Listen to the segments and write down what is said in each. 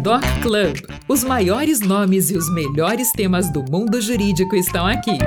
Doc Club. Os maiores nomes e os melhores temas do mundo jurídico estão aqui.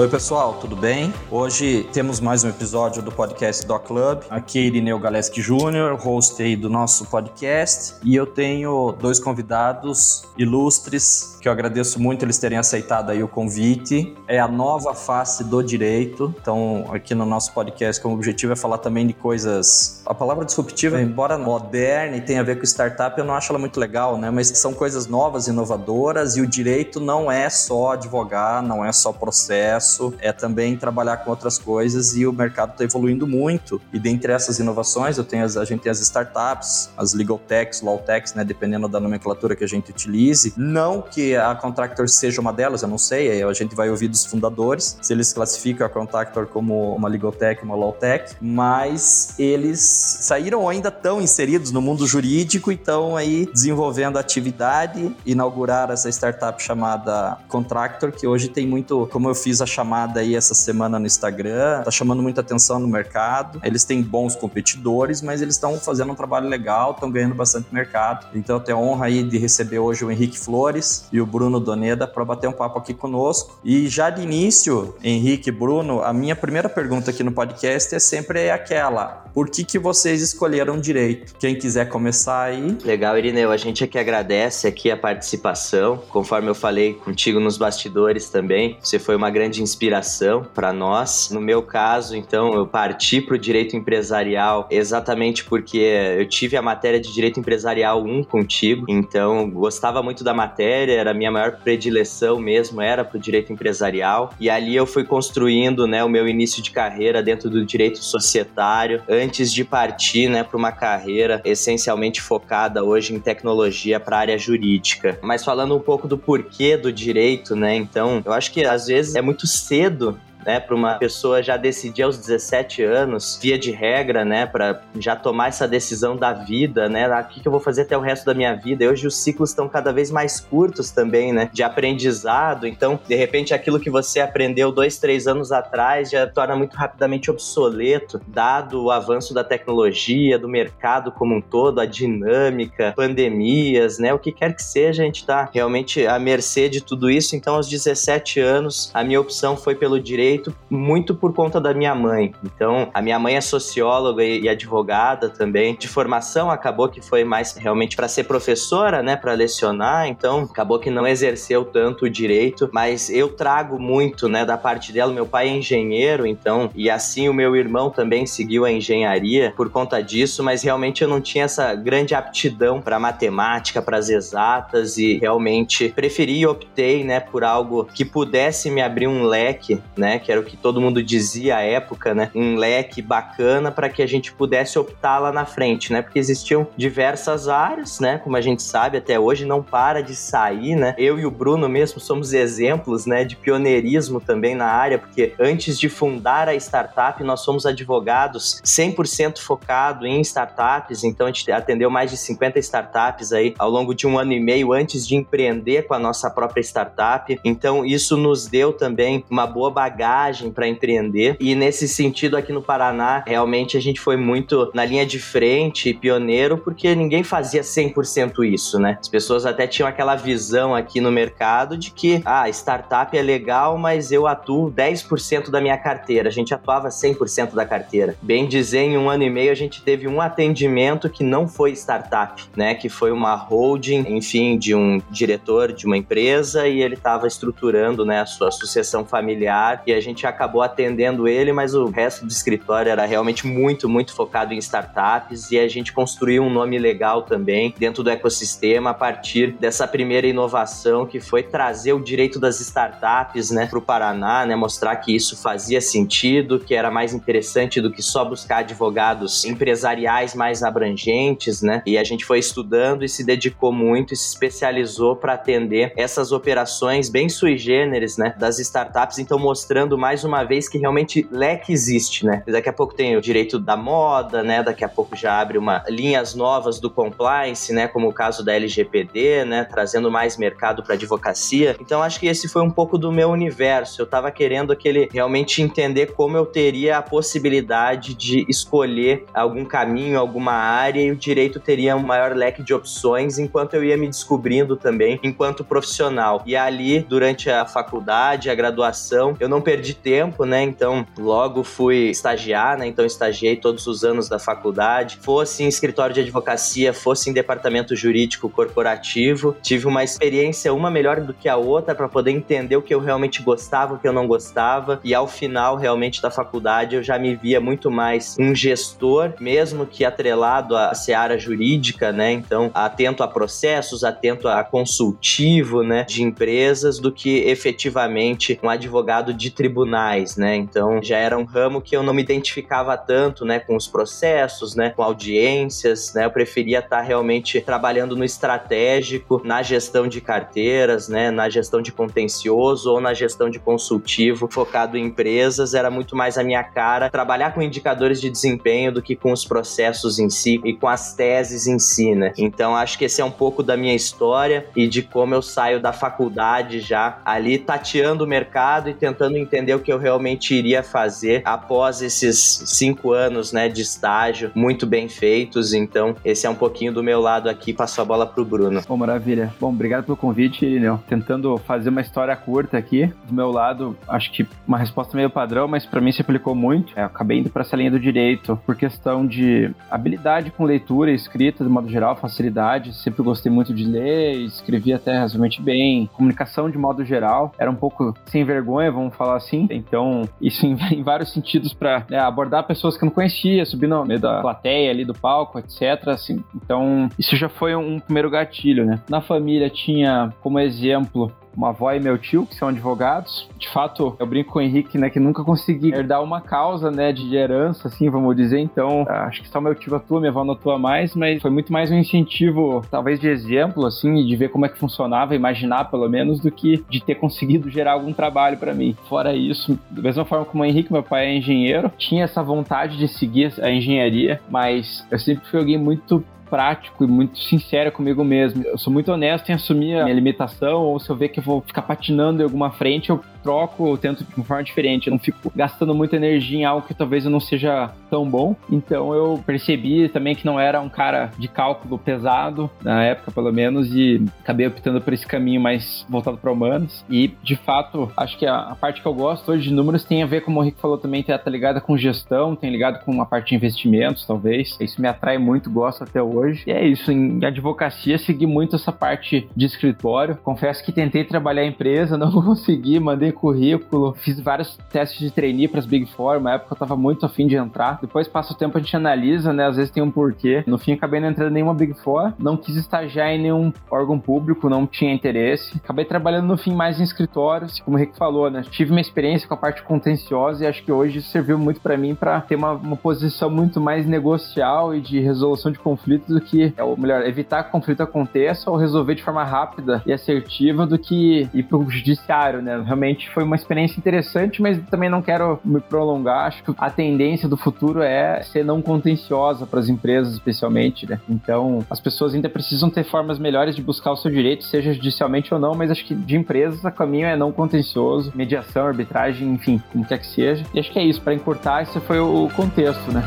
Oi, pessoal, tudo bem? Hoje temos mais um episódio do podcast Doc Club. Aqui é Irineu Galeski Jr., host aí do nosso podcast, e eu tenho dois convidados ilustres que eu agradeço muito eles terem aceitado aí o convite. É a nova face do direito. Então, aqui no nosso podcast, como objetivo é falar também de coisas. A palavra disruptiva, embora moderna e tenha a ver com startup, eu não acho ela muito legal, né? Mas são coisas novas, inovadoras, e o direito não é só advogar, não é só processo processo, é também trabalhar com outras coisas e o mercado está evoluindo muito. E dentre essas inovações, eu tenho as, a gente tem as startups, as legal techs, law techs, né, dependendo da nomenclatura que a gente utilize. Não que a Contractor seja uma delas, eu não sei, a gente vai ouvir dos fundadores, se eles classificam a Contractor como uma legal tech, uma law tech, mas eles saíram ainda estão inseridos no mundo jurídico e estão aí desenvolvendo atividade, inauguraram essa startup chamada Contractor, que hoje tem muito, como eu fiz a chamada aí essa semana no Instagram, tá chamando muita atenção no mercado. Eles têm bons competidores, mas eles estão fazendo um trabalho legal, estão ganhando bastante mercado. Então eu tenho a honra aí de receber hoje o Henrique Flores e o Bruno Doneda para bater um papo aqui conosco. E já de início, Henrique Bruno, a minha primeira pergunta aqui no podcast é sempre aquela: por que, que vocês escolheram direito? Quem quiser começar aí. Legal, Irineu. A gente aqui agradece aqui a participação. Conforme eu falei contigo nos bastidores também, você foi uma grande inspiração para nós. No meu caso, então, eu parti para o direito empresarial exatamente porque eu tive a matéria de direito empresarial 1 contigo, então gostava muito da matéria, era a minha maior predileção mesmo, era para o direito empresarial. E ali eu fui construindo né, o meu início de carreira dentro do direito societário, antes de partir né, para uma carreira essencialmente focada hoje em tecnologia para a área jurídica. Mas falando um pouco do porquê do direito, né? Então, eu acho que às vezes é muito cedo né, para uma pessoa já decidir aos 17 anos, via de regra, né, para já tomar essa decisão da vida, né, o que, que eu vou fazer até o resto da minha vida. E hoje os ciclos estão cada vez mais curtos também, né, de aprendizado. Então, de repente, aquilo que você aprendeu dois, três anos atrás já torna muito rapidamente obsoleto, dado o avanço da tecnologia, do mercado como um todo, a dinâmica, pandemias, né, o que quer que seja, a gente está realmente à mercê de tudo isso. Então, aos 17 anos, a minha opção foi pelo direito direito muito por conta da minha mãe. Então, a minha mãe é socióloga e, advogada também. De formação, acabou que foi mais realmente para ser professora, né, para lecionar. Então, acabou que não exerceu tanto o direito, mas eu trago muito, né, da parte dela. Meu pai é engenheiro, então, e assim o meu irmão também seguiu a engenharia por conta disso, mas realmente eu não tinha essa grande aptidão para matemática, para as exatas e realmente preferi e optei, né, por algo que pudesse me abrir um leque, né, que era o que todo mundo dizia à época, né? Um leque bacana para que a gente pudesse optar lá na frente, né? Porque existiam diversas áreas, né? Como a gente sabe até hoje, não para de sair, né? Eu e o Bruno mesmo somos exemplos, né, de pioneirismo também na área, porque antes de fundar a startup, nós somos advogados 100% focado em startups, então a gente atendeu mais de 50 startups aí ao longo de um ano e meio antes de empreender com a nossa própria startup. Então isso nos deu também uma boa bagagem bagagem para empreender. E nesse sentido, aqui no Paraná, realmente a gente foi muito na linha de frente, pioneiro, porque ninguém fazia 100% isso, né? As pessoas até tinham aquela visão aqui no mercado de que, ah, startup é legal, mas eu atuo 10% da minha carteira. A gente atuava 100% da carteira. Bem dizer, em um ano e meio a gente teve um atendimento que não foi startup, né? Que foi uma holding, enfim, de um diretor de uma empresa e ele estava estruturando, né, a sua sucessão familiar e a a gente acabou atendendo ele, mas o resto do escritório era realmente muito, muito focado em startups e a gente construiu um nome legal também dentro do ecossistema a partir dessa primeira inovação que foi trazer o direito das startups, né, para o Paraná, né, mostrar que isso fazia sentido, que era mais interessante do que só buscar advogados empresariais mais abrangentes, né, e a gente foi estudando e se dedicou muito e se especializou para atender essas operações bem sui generis, né, das startups, então mostrando mostrando mais uma vez que realmente leque existe, né? Daqui a pouco tem o direito da moda, né? Daqui a pouco já abre uma linhas novas do compliance, né? Como o caso da LGPD, né? Trazendo mais mercado para advocacia. Então acho que esse foi um pouco do meu universo. Eu estava querendo aquele realmente entender como eu teria a possibilidade de escolher algum caminho, alguma área e o direito teria um maior leque de opções enquanto eu ia me descobrindo também enquanto profissional. E ali, durante a faculdade, a graduação, eu não perdi tempo, né? Então, logo fui estagiar, né? Então, estagiei todos os anos da faculdade. Fosse em escritório de advocacia, fosse em departamento jurídico corporativo. Tive uma experiência, uma melhor do que a outra, para poder entender o que eu realmente gostava, o que eu não gostava. E ao final, realmente, da faculdade, eu já me via muito mais um gestor, mesmo que atrelado à seara jurídica, né? Então, atento a processos, atento a consultivo, né? De empresas, do que efetivamente um advogado de tribunais, né? Então, já era um ramo que eu não me identificava tanto, né? Com os processos, né? Com audiências, né? Eu preferia estar realmente trabalhando no estratégico, na gestão de carteiras, né? Na gestão de contencioso ou na gestão de consultivo focado em empresas. Era muito mais a minha cara trabalhar com indicadores de desempenho do que com os processos em si e com as teses em si, né? Então acho que esse é um pouco da minha história e de como eu saio da faculdade já ali tateando o mercado e tentando entender o que eu realmente iria fazer após esses cinco anos, né, de estágio muito bem feitos. Então esse é um pouquinho do meu lado aqui. Passo a bola pro Bruno. Bom, maravilha. Bom, obrigado pelo convite, Irineu. Tentando fazer uma história curta aqui. Do meu lado, acho que uma resposta meio padrão, mas para mim se aplicou muito. É, acabei indo para essa linha do direito por questão de habilidade com leitura e escrita, de modo geral, facilidade. Sempre gostei muito de ler, escrevi até razoavelmente bem. Comunicação, de modo geral, era um pouco sem vergonha, vamos falar assim. Então, isso em, em vários sentidos para né, abordar pessoas que eu não conhecia, subir no meio da plateia ali do palco, etc. Assim. Então, isso já foi um primeiro gatilho, né? Na família tinha como exemplo uma avó e meu tio, que são advogados. De fato, eu brinco com o Henrique, né, que nunca consegui herdar uma causa, né, de herança, assim, vamos dizer. Então, acho que só meu tio atua, minha avó não atua mais, mas foi muito mais um incentivo, talvez de exemplo, assim, de ver como é que funcionava, imaginar pelo menos, do que de ter conseguido gerar algum trabalho para mim. Fora isso, da mesma forma como o Henrique, meu pai é engenheiro, tinha essa vontade de seguir a engenharia, mas eu sempre fui alguém muito prático e muito sincero comigo mesmo. Eu sou muito honesto em assumir a minha limitação, ou se eu ver que eu vou ficar patinando em alguma frente, eu troco, eu tento de uma forma diferente. Eu não fico gastando muita energia em algo que talvez eu não seja tão bom. Então eu percebi também que não era um cara de cálculo pesado, na época pelo menos, e acabei optando por esse caminho mais voltado para humanos. E de fato, acho que a, a, parte que eu gosto hoje de números tem a ver, como o Rick falou também, tá ligada com gestão, tem ligado com uma parte de investimentos, talvez. Isso me atrai muito, gosto até hoje hoje. E é isso, em advocacia segui muito essa parte de escritório. Confesso que tentei trabalhar em empresa, não consegui, mandei currículo, fiz vários testes de trainee para as Big Four, na época eu tava muito afim de entrar. Depois passa o tempo a gente analisa, né, às vezes tem um porquê. No fim acabei não entrando em nenhuma Big Four, não quis estagiar em nenhum órgão público, não tinha interesse. Acabei trabalhando no fim mais em escritórios, como o Rick falou, né, tive uma experiência com a parte contenciosa e acho que hoje isso serviu muito para mim para ter uma, uma posição muito mais negocial e de resolução de conflitos do que, é, ou melhor, evitar que o conflito aconteça ou resolver de forma rápida e assertiva do que ir para o judiciário, né? Realmente foi uma experiência interessante, mas também não quero me prolongar. Acho que a tendência do futuro é ser não contenciosa para as empresas, especialmente, né? Então, as pessoas ainda precisam ter formas melhores de buscar o seu direito, seja judicialmente ou não, mas acho que de empresas o caminho é não contencioso, mediação, arbitragem, enfim, como quer que seja. E acho que é isso, para encurtar, esse foi o contexto, né?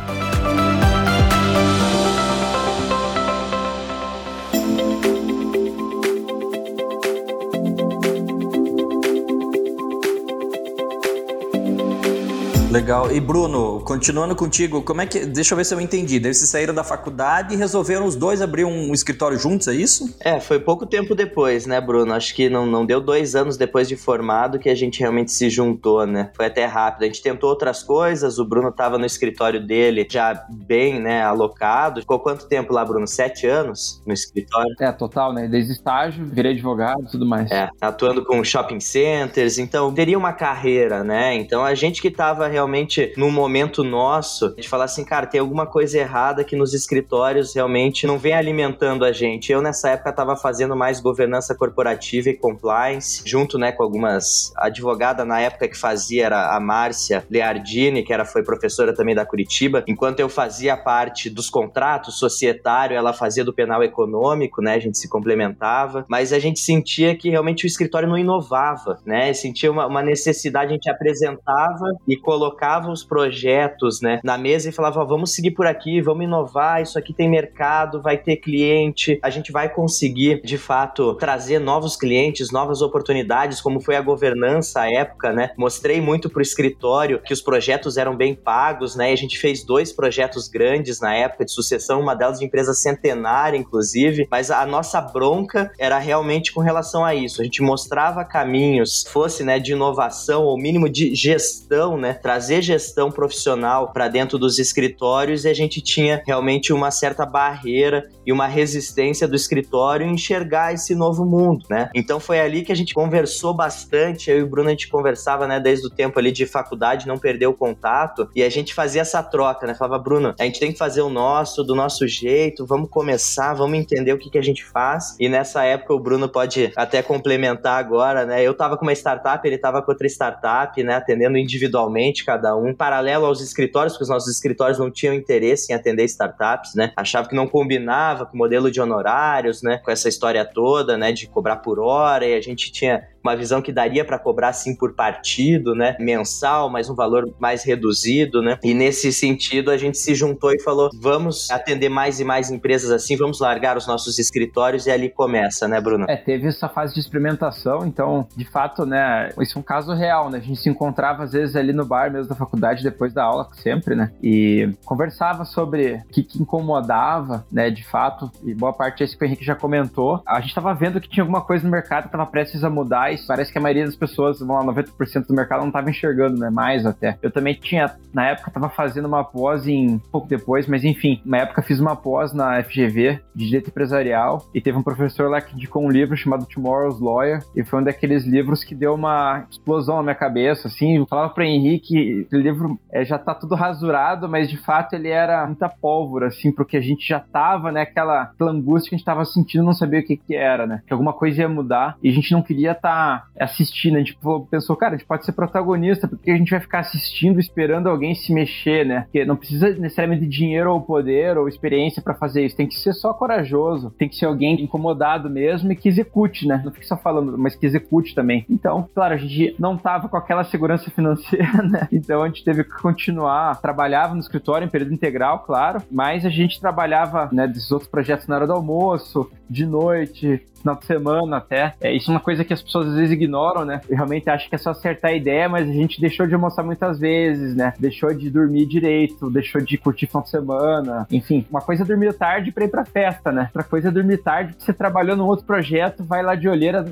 Legal. E Bruno, continuando contigo, como é que. Deixa eu ver se eu entendi. Daí vocês saíram da faculdade e resolveram os dois abrir um escritório juntos, é isso? É, foi pouco tempo depois, né, Bruno? Acho que não, não deu dois anos depois de formado que a gente realmente se juntou, né? Foi até rápido. A gente tentou outras coisas, o Bruno tava no escritório dele já bem, né, alocado. Ficou quanto tempo lá, Bruno? Sete anos no escritório? É, total, né? Desde estágio, virei advogado e tudo mais. É, atuando com shopping centers, então teria uma carreira, né? Então a gente que tava realmente realmente num momento nosso de falar assim, cara, tem alguma coisa errada que nos escritórios realmente não vem alimentando a gente. Eu nessa época estava fazendo mais governança corporativa e compliance, junto, né, com algumas advogada na época que fazia era a Márcia Leardini, que era foi professora também da Curitiba. Enquanto eu fazia parte dos contratos societário, ela fazia do penal econômico, né? A gente se complementava, mas a gente sentia que realmente o escritório não inovava, né? Sentia uma, uma necessidade, a gente apresentava e colocava os projetos, né, na mesa e falava, vamos seguir por aqui, vamos inovar, isso aqui tem mercado, vai ter cliente, a gente vai conseguir, de fato, trazer novos clientes, novas oportunidades, como foi a governança à época, né? Mostrei muito pro escritório que os projetos eram bem pagos, né? E a gente fez dois projetos grandes na época de sucessão, uma delas de empresa centenária, inclusive, mas a nossa bronca era realmente com relação a isso. A gente mostrava caminhos, fosse, né, de inovação ou mínimo de gestão, né? Trazer gestão profissional para dentro dos escritórios e a gente tinha realmente uma certa barreira e uma resistência do escritório em enxergar esse novo mundo, né? Então foi ali que a gente conversou bastante, eu e o Bruno a gente conversava, né, desde o tempo ali de faculdade, não perdeu o contato, e a gente fazia essa troca, né? Falava, Bruno, a gente tem que fazer o nosso, do nosso jeito, vamos começar, vamos entender o que, que a gente faz. E nessa época o Bruno pode até complementar agora, né? Eu tava com uma startup, ele tava com outra startup, né, atendendo individualmente cada um, paralelo aos escritórios, porque os nossos escritórios não tinham interesse em atender startups, né? Achava que não combinava com o modelo de honorários, né? Com essa história toda, né, de cobrar por hora, e a gente tinha uma visão que daria para cobrar sim por partido, né, mensal, mas um valor mais reduzido, né? E nesse sentido a gente se juntou e falou: "Vamos atender mais e mais empresas assim, vamos largar os nossos escritórios" e ali começa, né, Bruno? É, teve essa fase de experimentação, então, de fato, né, isso é um caso real, né? A gente se encontrava às vezes ali no bar mesmo da faculdade depois da aula, sempre, né? E conversava sobre o que, que incomodava, né, de fato, e boa parte é isso que o Henrique já comentou. A gente estava vendo que tinha alguma coisa no mercado que estava prestes a mudar parece que a maioria das pessoas, vamos lá, 90% do mercado não estava enxergando, né? Mais até. Eu também tinha, na época, estava fazendo uma pós em pouco depois, mas enfim, na época fiz uma pós na FGV de Direito Empresarial e teve um professor lá que indicou um livro chamado Tomorrow's Lawyer e foi um daqueles livros que deu uma explosão na minha cabeça, assim. Eu falava para Henrique, o livro é, já tá tudo rasurado, mas de fato ele era muita pólvora, assim, porque a gente já tava, né, aquela, aquela angústia que a gente tava sentindo, não sabia o que que era, né? Que alguma coisa ia mudar e a gente não queria estar tá assistindo. A gente pensou, cara, a gente pode ser protagonista, porque a gente vai ficar assistindo, esperando alguém se mexer, né? Porque não precisa necessariamente de dinheiro ou poder ou experiência para fazer isso. Tem que ser só corajoso, tem que ser alguém incomodado mesmo e que execute, né? Não fique só falando, mas que execute também. Então, claro, a gente não tava com aquela segurança financeira, né? Então a gente teve que continuar, trabalhava no escritório em período integral, claro, mas a gente trabalhava, né, desses outros projetos na hora do almoço, de noite, final de semana até. É, isso é uma coisa que as pessoas às vezes ignoram, né? Eu realmente acho que é só acertar a ideia, mas a gente deixou de almoçar muitas vezes, né? Deixou de dormir direito, deixou de curtir final de semana. Enfim, uma coisa é dormir tarde pra ir pra festa, né? Outra coisa é dormir tarde porque você trabalhou num outro projeto, vai lá de olheira.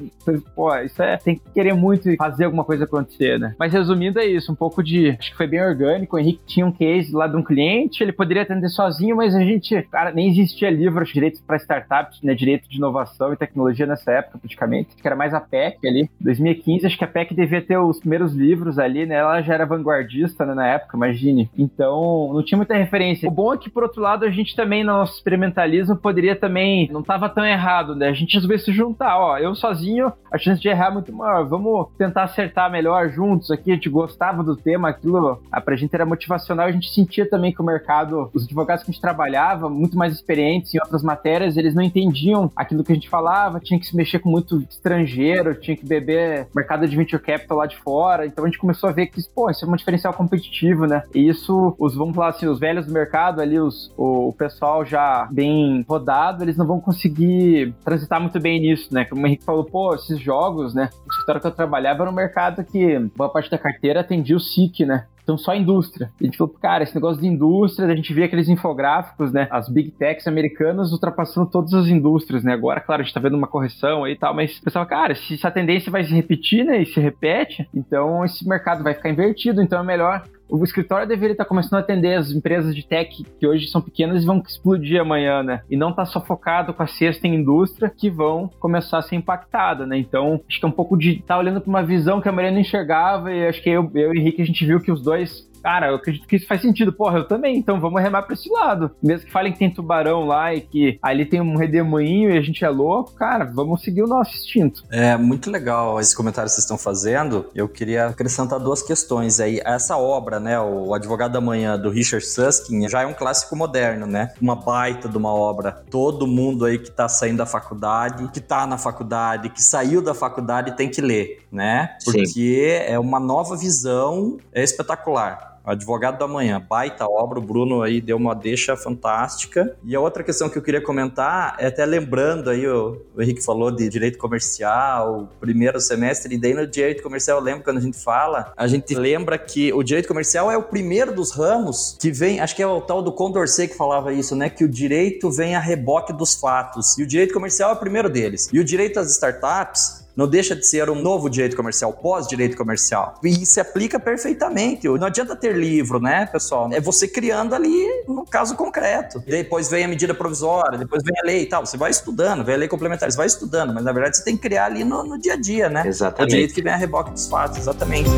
Pô, isso é. Tem que querer muito fazer alguma coisa acontecer, né? Mas resumindo, é isso. Um pouco de. Acho que foi bem orgânico. O Henrique tinha um case lá de um cliente, ele poderia atender sozinho, mas a gente. Cara, nem existia livro direitos para startups, né? Direito de inovação e tecnologia tecnologia nessa época, praticamente, que era mais a PEC ali. 2015, acho que a PEC devia ter os primeiros livros ali, né? Ela já era vanguardista né, na época, imagine. Então, não tinha muita referência. O bom é que, por outro lado, a gente também, no nosso experimentalismo, poderia também. Não tava tão errado, né? A gente resolveu se juntar, ó. Eu sozinho, a chance de errar é muito maior. Vamos tentar acertar melhor juntos aqui. A gente gostava do tema, aquilo, a, pra gente era motivacional. A gente sentia também que o mercado, os advogados que a gente trabalhava, muito mais experientes em outras matérias, eles não entendiam aquilo que a gente falava tinha que se mexer com muito estrangeiro, tinha que beber mercado de venture capital lá de fora. Então a gente começou a ver que, pô, isso é um diferencial competitivo, né? E isso, os, vamos falar assim, os velhos do mercado ali, os, o, o pessoal já bem rodado, eles não vão conseguir transitar muito bem nisso, né? Como o Henrique falou, pô, esses jogos, né? O escritório que eu trabalhava era um mercado que boa parte da carteira atendia o SIC, né? Então, só indústria. A gente falou, cara, esse negócio de indústria, a gente via aqueles infográficos, né? As big techs americanas ultrapassando todas as indústrias, né? Agora, claro, a gente tá vendo uma correção aí e tal, mas pensava, cara, se essa tendência vai se repetir, né? E se repete, então esse mercado vai ficar invertido, então é melhor o escritório deveria estar começando a atender as empresas de tech que hoje são pequenas e vão explodir amanhã, né? E não tá só focado com a cesta em indústria que vão começar a ser impactada, né? Então, acho que é um pouco de estar tá olhando para uma visão que a maioria não enxergava e acho que eu, eu e o Henrique a gente viu que os dois cara, eu acredito que isso faz sentido. Porra, eu também, então vamos remar pra esse lado. Mesmo que falem que tem tubarão lá e que ali tem um redemoinho e a gente é louco, cara, vamos seguir o nosso instinto. É muito legal esse comentário que vocês estão fazendo. Eu queria acrescentar duas questões aí. Essa obra, né, o Advogado da Manhã, do Richard Susskind, já é um clássico moderno, né? Uma baita de uma obra. Todo mundo aí que tá saindo da faculdade, que tá na faculdade, que saiu da faculdade tem que ler, né? Porque Sim. é uma nova visão é espetacular. Advogado da Manhã, baita obra, o Bruno aí deu uma deixa fantástica. E a outra questão que eu queria comentar é até lembrando aí, o, o Henrique falou de direito comercial, primeiro semestre, e daí no direito comercial eu lembro quando a gente fala, a gente lembra que o direito comercial é o primeiro dos ramos que vem, acho que é o tal do Condorcet que falava isso, né, que o direito vem a reboque dos fatos, e o direito comercial é o primeiro deles. E o direito às startups não deixa de ser um novo direito comercial, pós-direito comercial. E se aplica perfeitamente. Não adianta ter livro, né, pessoal? É você criando ali no caso concreto. Depois vem a medida provisória, depois vem a lei e tal. Você vai estudando, vem a lei complementar, você vai estudando, mas na verdade você tem que criar ali no, no dia a dia, né? Exatamente. É o direito que vem a reboque dos fatos, exatamente.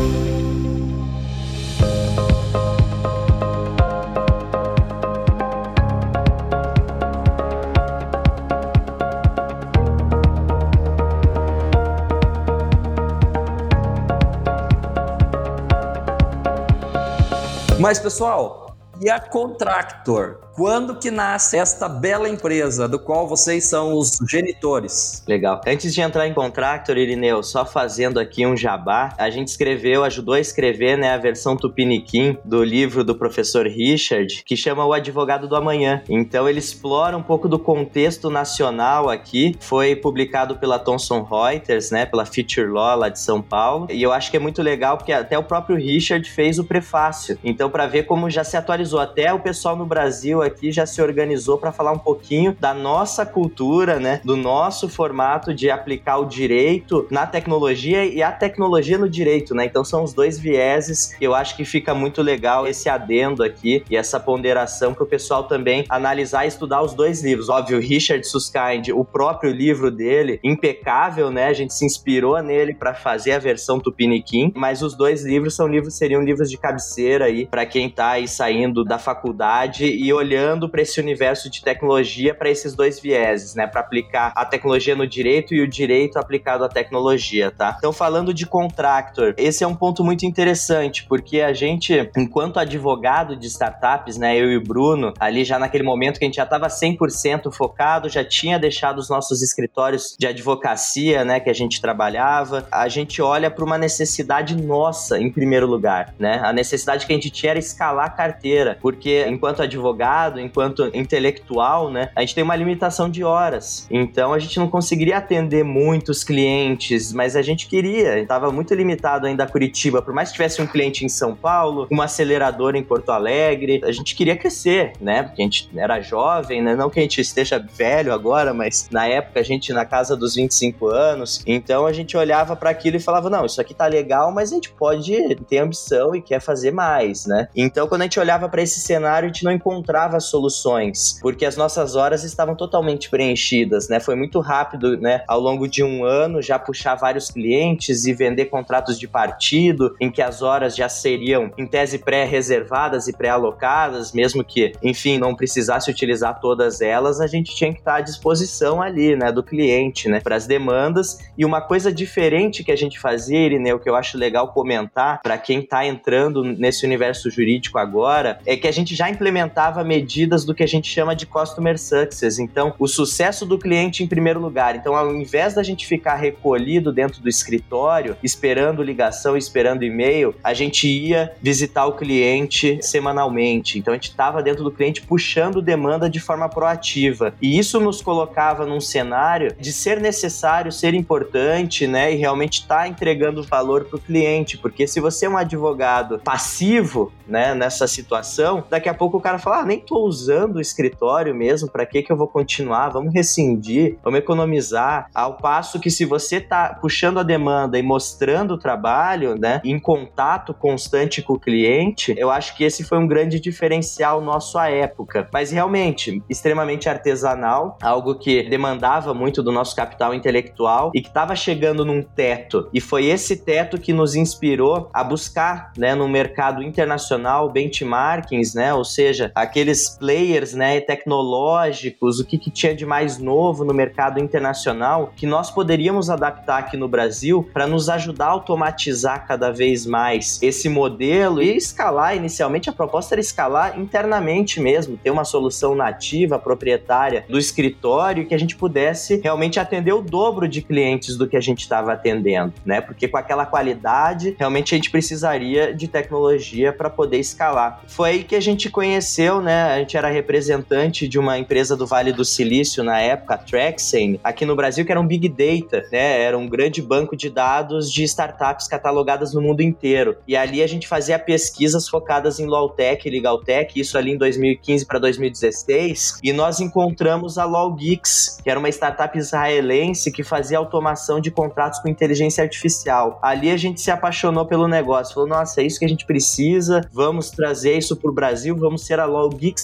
Mas, pessoal, e a Contractor? Quando que nasce esta bela empresa do qual vocês são os genitores? Legal. Antes de entrar em Contractor, Irineu, só fazendo aqui um jabá, a gente escreveu, ajudou a escrever né, a versão tupiniquim do livro do professor Richard, que chama O Advogado do Amanhã. Então ele explora um pouco do contexto nacional aqui, foi publicado pela Thomson Reuters, né, pela Future Law lá de São Paulo, e eu acho que é muito legal porque até o próprio Richard fez o prefácio. Então para ver como já se atualizou até o pessoal no Brasil aqui já se organizou para falar um pouquinho da nossa cultura, né? Do nosso formato de aplicar o direito na tecnologia e a tecnologia no direito, né? Então são os dois vieses. Eu acho que fica muito legal esse adendo aqui e essa ponderação para o pessoal também analisar e estudar os dois livros. Óbvio, Richard Susskind, o próprio livro dele, impecável, né? A gente se inspirou nele para fazer a versão Tupiniquim, mas os dois livros são livros seriam livros de cabeceira aí para quem tá aí saindo da faculdade e olhando olhando para esse universo de tecnologia para esses dois vieses, né? Para aplicar a tecnologia no direito e o direito aplicado à tecnologia, tá? Então, falando de contractor, esse é um ponto muito interessante, porque a gente, enquanto advogado de startups, né, eu e o Bruno, ali já naquele momento que a gente já estava 100% focado, já tinha deixado os nossos escritórios de advocacia, né, que a gente trabalhava, a gente olha para uma necessidade nossa em primeiro lugar, né? A necessidade que a gente tinha era escalar a carteira, porque enquanto advogado enquanto intelectual, né, a gente tem uma limitação de horas. Então a gente não conseguiria atender muitos clientes, mas a gente queria, estava muito limitado ainda a Curitiba, por mais que tivesse um cliente em São Paulo, uma aceleradora em Porto Alegre, a gente queria crescer, né? Porque a gente era jovem, né? Não que a gente esteja velho agora, mas na época a gente na casa dos 25 anos, então a gente olhava para aquilo e falava: "Não, isso aqui tá legal, mas a gente pode ter ambição e quer fazer mais, né?". Então quando a gente olhava para esse cenário, a gente não encontrava soluções, porque as nossas horas estavam totalmente preenchidas, né? Foi muito rápido, né? Ao longo de um ano, já puxar vários clientes e vender contratos de partido, em que as horas já seriam, em tese, pré-reservadas e pré-alocadas, mesmo que, enfim, não precisasse utilizar todas elas, a gente tinha que estar à disposição ali, né? Do cliente, né? Para as demandas. E uma coisa diferente que a gente fazia, Irineu, que eu acho legal comentar para quem está entrando nesse universo jurídico agora, é que a gente já implementava medidas do que a gente chama de customer success. Então, o sucesso do cliente em primeiro lugar. Então, ao invés da gente ficar recolhido dentro do escritório, esperando ligação, esperando e-mail, a gente ia visitar o cliente semanalmente. Então, a gente estava dentro do cliente puxando demanda de forma proativa. E isso nos colocava num cenário de ser necessário, ser importante, né? E realmente estar tá entregando valor para o cliente. Porque se você é um advogado passivo, né, nessa situação, daqui a pouco o cara fala, ah, nem tô usando o escritório mesmo? Para que que eu vou continuar? Vamos rescindir, vamos economizar. Ao passo que se você tá puxando a demanda e mostrando o trabalho, né, em contato constante com o cliente, eu acho que esse foi um grande diferencial nosso à época. Mas realmente, extremamente artesanal, algo que demandava muito do nosso capital intelectual e que estava chegando num teto. E foi esse teto que nos inspirou a buscar, né, no mercado internacional benchmarkings, né, ou seja, aqueles players, né, tecnológicos, o que, que tinha de mais novo no mercado internacional que nós poderíamos adaptar aqui no Brasil para nos ajudar a automatizar cada vez mais esse modelo e escalar. Inicialmente, a proposta era escalar internamente mesmo, ter uma solução nativa, proprietária do escritório que a gente pudesse realmente atender o dobro de clientes do que a gente estava atendendo, né? Porque com aquela qualidade, realmente a gente precisaria de tecnologia para poder escalar. Foi aí que a gente conheceu, né? A gente era representante de uma empresa do Vale do Silício na época, a Traxane, aqui no Brasil, que era um Big Data, né? Era um grande banco de dados de startups catalogadas no mundo inteiro. E ali a gente fazia pesquisas focadas em low-tech e legal-tech, isso ali em 2015 para 2016, e nós encontramos a Logix, que era uma startup israelense que fazia automação de contratos com inteligência artificial. Ali a gente se apaixonou pelo negócio, falou, nossa, é isso que a gente precisa, vamos trazer isso para o Brasil, vamos ser a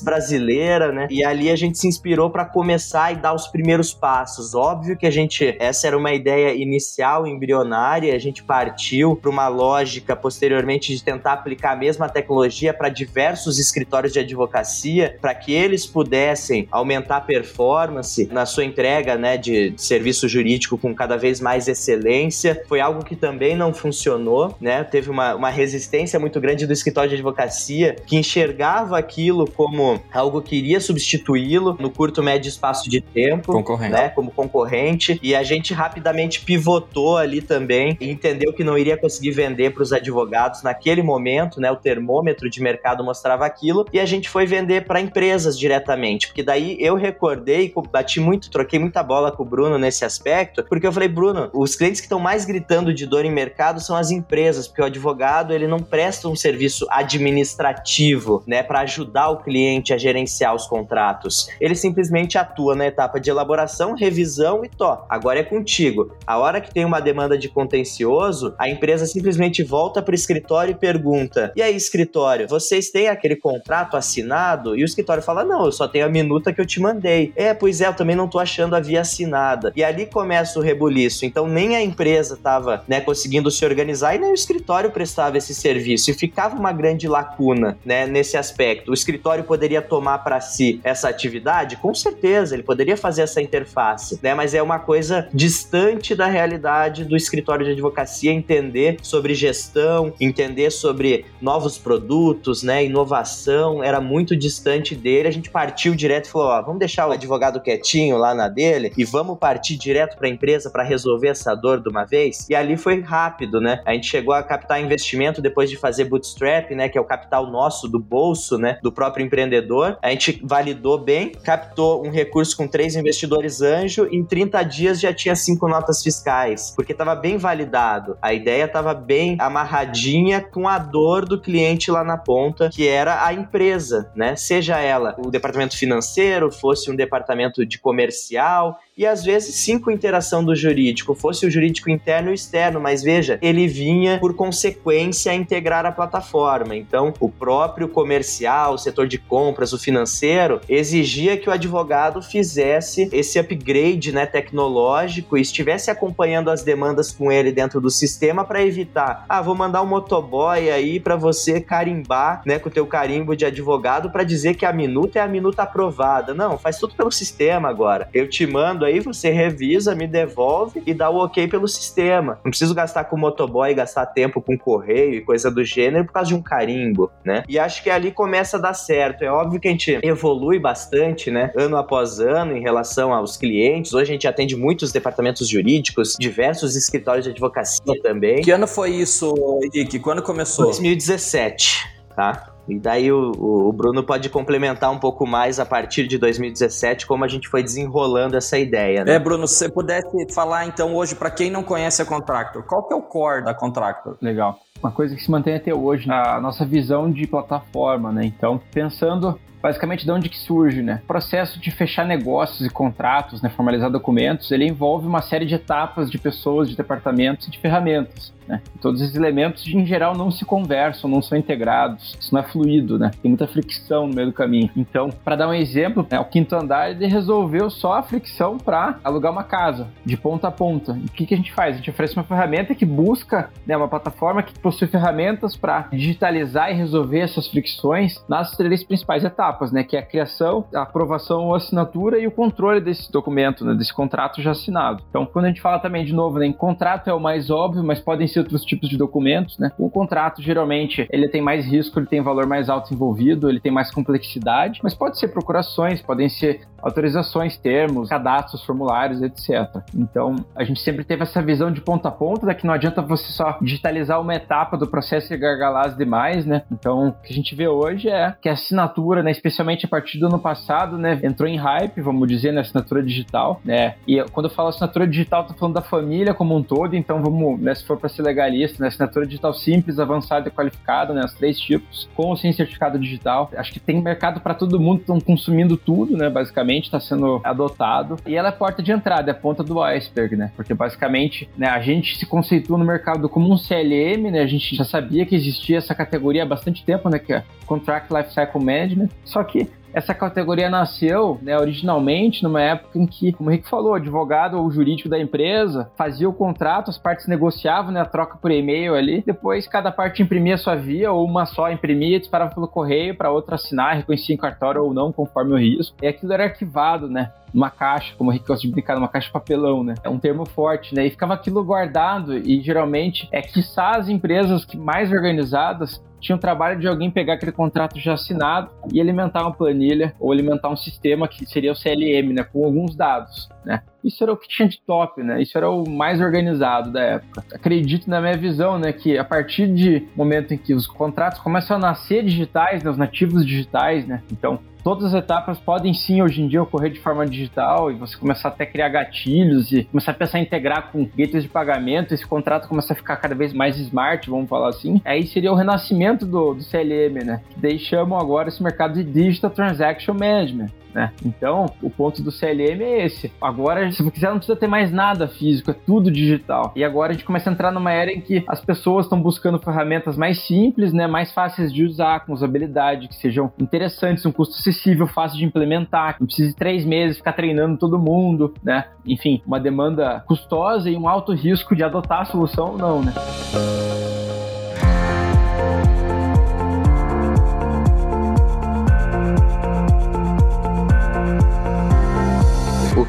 Brasileira, né? E ali a gente se inspirou para começar e dar os primeiros passos. Óbvio que a gente, essa era uma ideia inicial, embrionária, a gente partiu para uma lógica posteriormente de tentar aplicar a mesma tecnologia para diversos escritórios de advocacia, para que eles pudessem aumentar a performance na sua entrega né, de, de, serviço jurídico com cada vez mais excelência. Foi algo que também não funcionou, né? Teve uma, uma resistência muito grande do escritório de advocacia que enxergava aquilo como algo que iria substituí-lo no curto, médio espaço de tempo. Concorrente. Né, como concorrente. E a gente rapidamente pivotou ali também e entendeu que não iria conseguir vender para os advogados naquele momento, né? O termômetro de mercado mostrava aquilo. E a gente foi vender para empresas diretamente. Porque daí eu recordei, bati muito, troquei muita bola com o Bruno nesse aspecto, porque eu falei, Bruno, os clientes que estão mais gritando de dor em mercado são as empresas, porque o advogado ele não presta um serviço administrativo, né, para ajudar o cliente a gerenciar os contratos. Ele simplesmente atua na etapa de elaboração, revisão e tó. Agora é contigo. A hora que tem uma demanda de contencioso, a empresa simplesmente volta para o escritório e pergunta: "E aí, escritório, vocês têm aquele contrato assinado?" E o escritório fala: "Não, eu só tenho a minuta que eu te mandei". É, pois é, eu também não tô achando a via assinada. E ali começa o rebuliço. Então nem a empresa estava, né, conseguindo se organizar e nem o escritório prestava esse serviço. E ficava uma grande lacuna, né, nesse aspecto. O escritório poderia tomar para si essa atividade? Com certeza, ele poderia fazer essa interface, né? Mas é uma coisa distante da realidade do escritório de advocacia entender sobre gestão, entender sobre novos produtos, né, inovação, era muito distante dele. A gente partiu direto e falou, ó, vamos deixar o advogado quietinho lá na dele e vamos partir direto para a empresa para resolver essa dor de uma vez. E ali foi rápido, né? A gente chegou a captar investimento depois de fazer bootstrap, né, que é o capital nosso do bolso, né, do próprio empreendedor. A gente validou bem, captou um recurso com três investidores anjo, em 30 dias já tinha cinco notas fiscais, porque estava bem validado. A ideia estava bem amarradinha com a dor do cliente lá na ponta, que era a empresa, né? Seja ela o departamento financeiro, fosse um departamento de comercial, e às vezes sim com interação do jurídico, fosse o jurídico interno ou externo, mas veja, ele vinha por consequência a integrar a plataforma. Então, o próprio comercial, o setor de compras, o financeiro, exigia que o advogado fizesse esse upgrade né, tecnológico e estivesse acompanhando as demandas com ele dentro do sistema para evitar, ah, vou mandar um motoboy aí para você carimbar, né, com o teu carimbo de advogado para dizer que a minuta é a minuta aprovada. Não, faz tudo pelo sistema agora. Eu te mando aí, você revisa, me devolve e dá o ok pelo sistema. Não preciso gastar com motoboy, gastar tempo com correio e coisa do gênero por causa de um carimbo, né? E acho que ali começa a dar certo. É óbvio que a gente evolui bastante, né? Ano após ano em relação aos clientes. Hoje a gente atende muitos departamentos jurídicos, diversos escritórios de advocacia também. Que ano foi isso, Henrique? Quando começou? 2017, tá? E daí o, o, Bruno pode complementar um pouco mais a partir de 2017 como a gente foi desenrolando essa ideia. Né? É, Bruno, se você pudesse falar então hoje para quem não conhece a Contractor, qual que é o core da Contractor? Legal. Uma coisa que se mantém até hoje, a nossa visão de plataforma, né? Então, pensando basicamente de onde que surge, né? O processo de fechar negócios e contratos, né, formalizar documentos, ele envolve uma série de etapas de pessoas, de departamentos e de ferramentas. Né? Todos esses elementos, em geral, não se conversam, não são integrados, isso não é fluido, né? Tem muita fricção no meio do caminho. Então, para dar um exemplo, né, o quinto andar ele resolveu só a fricção para alugar uma casa, de ponta a ponta. E o que, que a gente faz? A gente oferece uma ferramenta que busca, né, uma plataforma que possui ferramentas para digitalizar e resolver essas fricções nas três principais etapas, né? Que é a criação, a aprovação ou assinatura e o controle desse documento, né, desse contrato já assinado. Então, quando a gente fala também de novo, né, em contrato é o mais óbvio, mas podem ser outros tipos de documentos, né? Um contrato, geralmente, ele tem mais risco, ele tem valor mais alto envolvido, ele tem mais complexidade, mas pode ser procurações, podem ser autorizações, termos, cadastros, formulários, etc. Então, a gente sempre teve essa visão de ponta a ponta, né, que não adianta você só digitalizar uma etapa do processo e gargalar as demais, né? Então, o que a gente vê hoje é que a assinatura, né, especialmente a partir do ano passado, né, entrou em hype, vamos dizer, na assinatura digital, né? E quando eu falo assinatura digital, tô falando da família como um todo, então vamos, né, se for para ser legalista, né, assinatura digital simples, avançada e qualificada, né, os três tipos, com ou sem certificado digital. Acho que tem mercado para todo mundo, estão consumindo tudo, né, basicamente está sendo adotado. E ela é porta de entrada, é a ponta do iceberg, né? Porque basicamente, né, a gente se conceitua no mercado como um CLM, né? A gente já sabia que existia essa categoria há bastante tempo, né? Que é Contract Lifecycle Management. Só que essa categoria nasceu, né, originalmente numa época em que, como o Rick falou, o advogado ou jurídico da empresa fazia o contrato, as partes negociavam né, a troca por e-mail ali, depois cada parte imprimia sua via, ou uma só imprimia, disparava pelo correio para outra assinar, reconhecia em cartório ou não, conforme o risco. E aquilo era arquivado, né? numa caixa, como o Rick gosta de brincar, numa caixa de papelão, né? É um termo forte, né? E ficava aquilo guardado e geralmente é que as empresas que mais organizadas tinha o trabalho de alguém pegar aquele contrato já assinado e alimentar uma planilha ou alimentar um sistema que seria o CLM, né, com alguns dados, né? Isso era o que tinha de top, né? Isso era o mais organizado da época. Acredito na minha visão, né, que a partir de momento em que os contratos começam a nascer digitais, né, os nativos digitais, né? Então, todas as etapas podem sim hoje em dia ocorrer de forma digital e você começar até a criar gatilhos e começar a pensar em integrar com gateways de pagamento, esse contrato começa a ficar cada vez mais smart, vamos falar assim. Aí seria o renascimento do, do CLM, né? Que chamam agora esse mercado de Digital Transaction Management. Né? Então, o ponto do CLM é esse. Agora, se você quiser, não precisa ter mais nada físico, é tudo digital. E agora a gente começa a entrar numa era em que as pessoas estão buscando ferramentas mais simples, né, mais fáceis de usar, com usabilidade, que sejam interessantes, um custo acessível, fácil de implementar, não precisa de três meses ficar treinando todo mundo, né? Enfim, uma demanda custosa e um alto risco de adotar a solução ou não, né?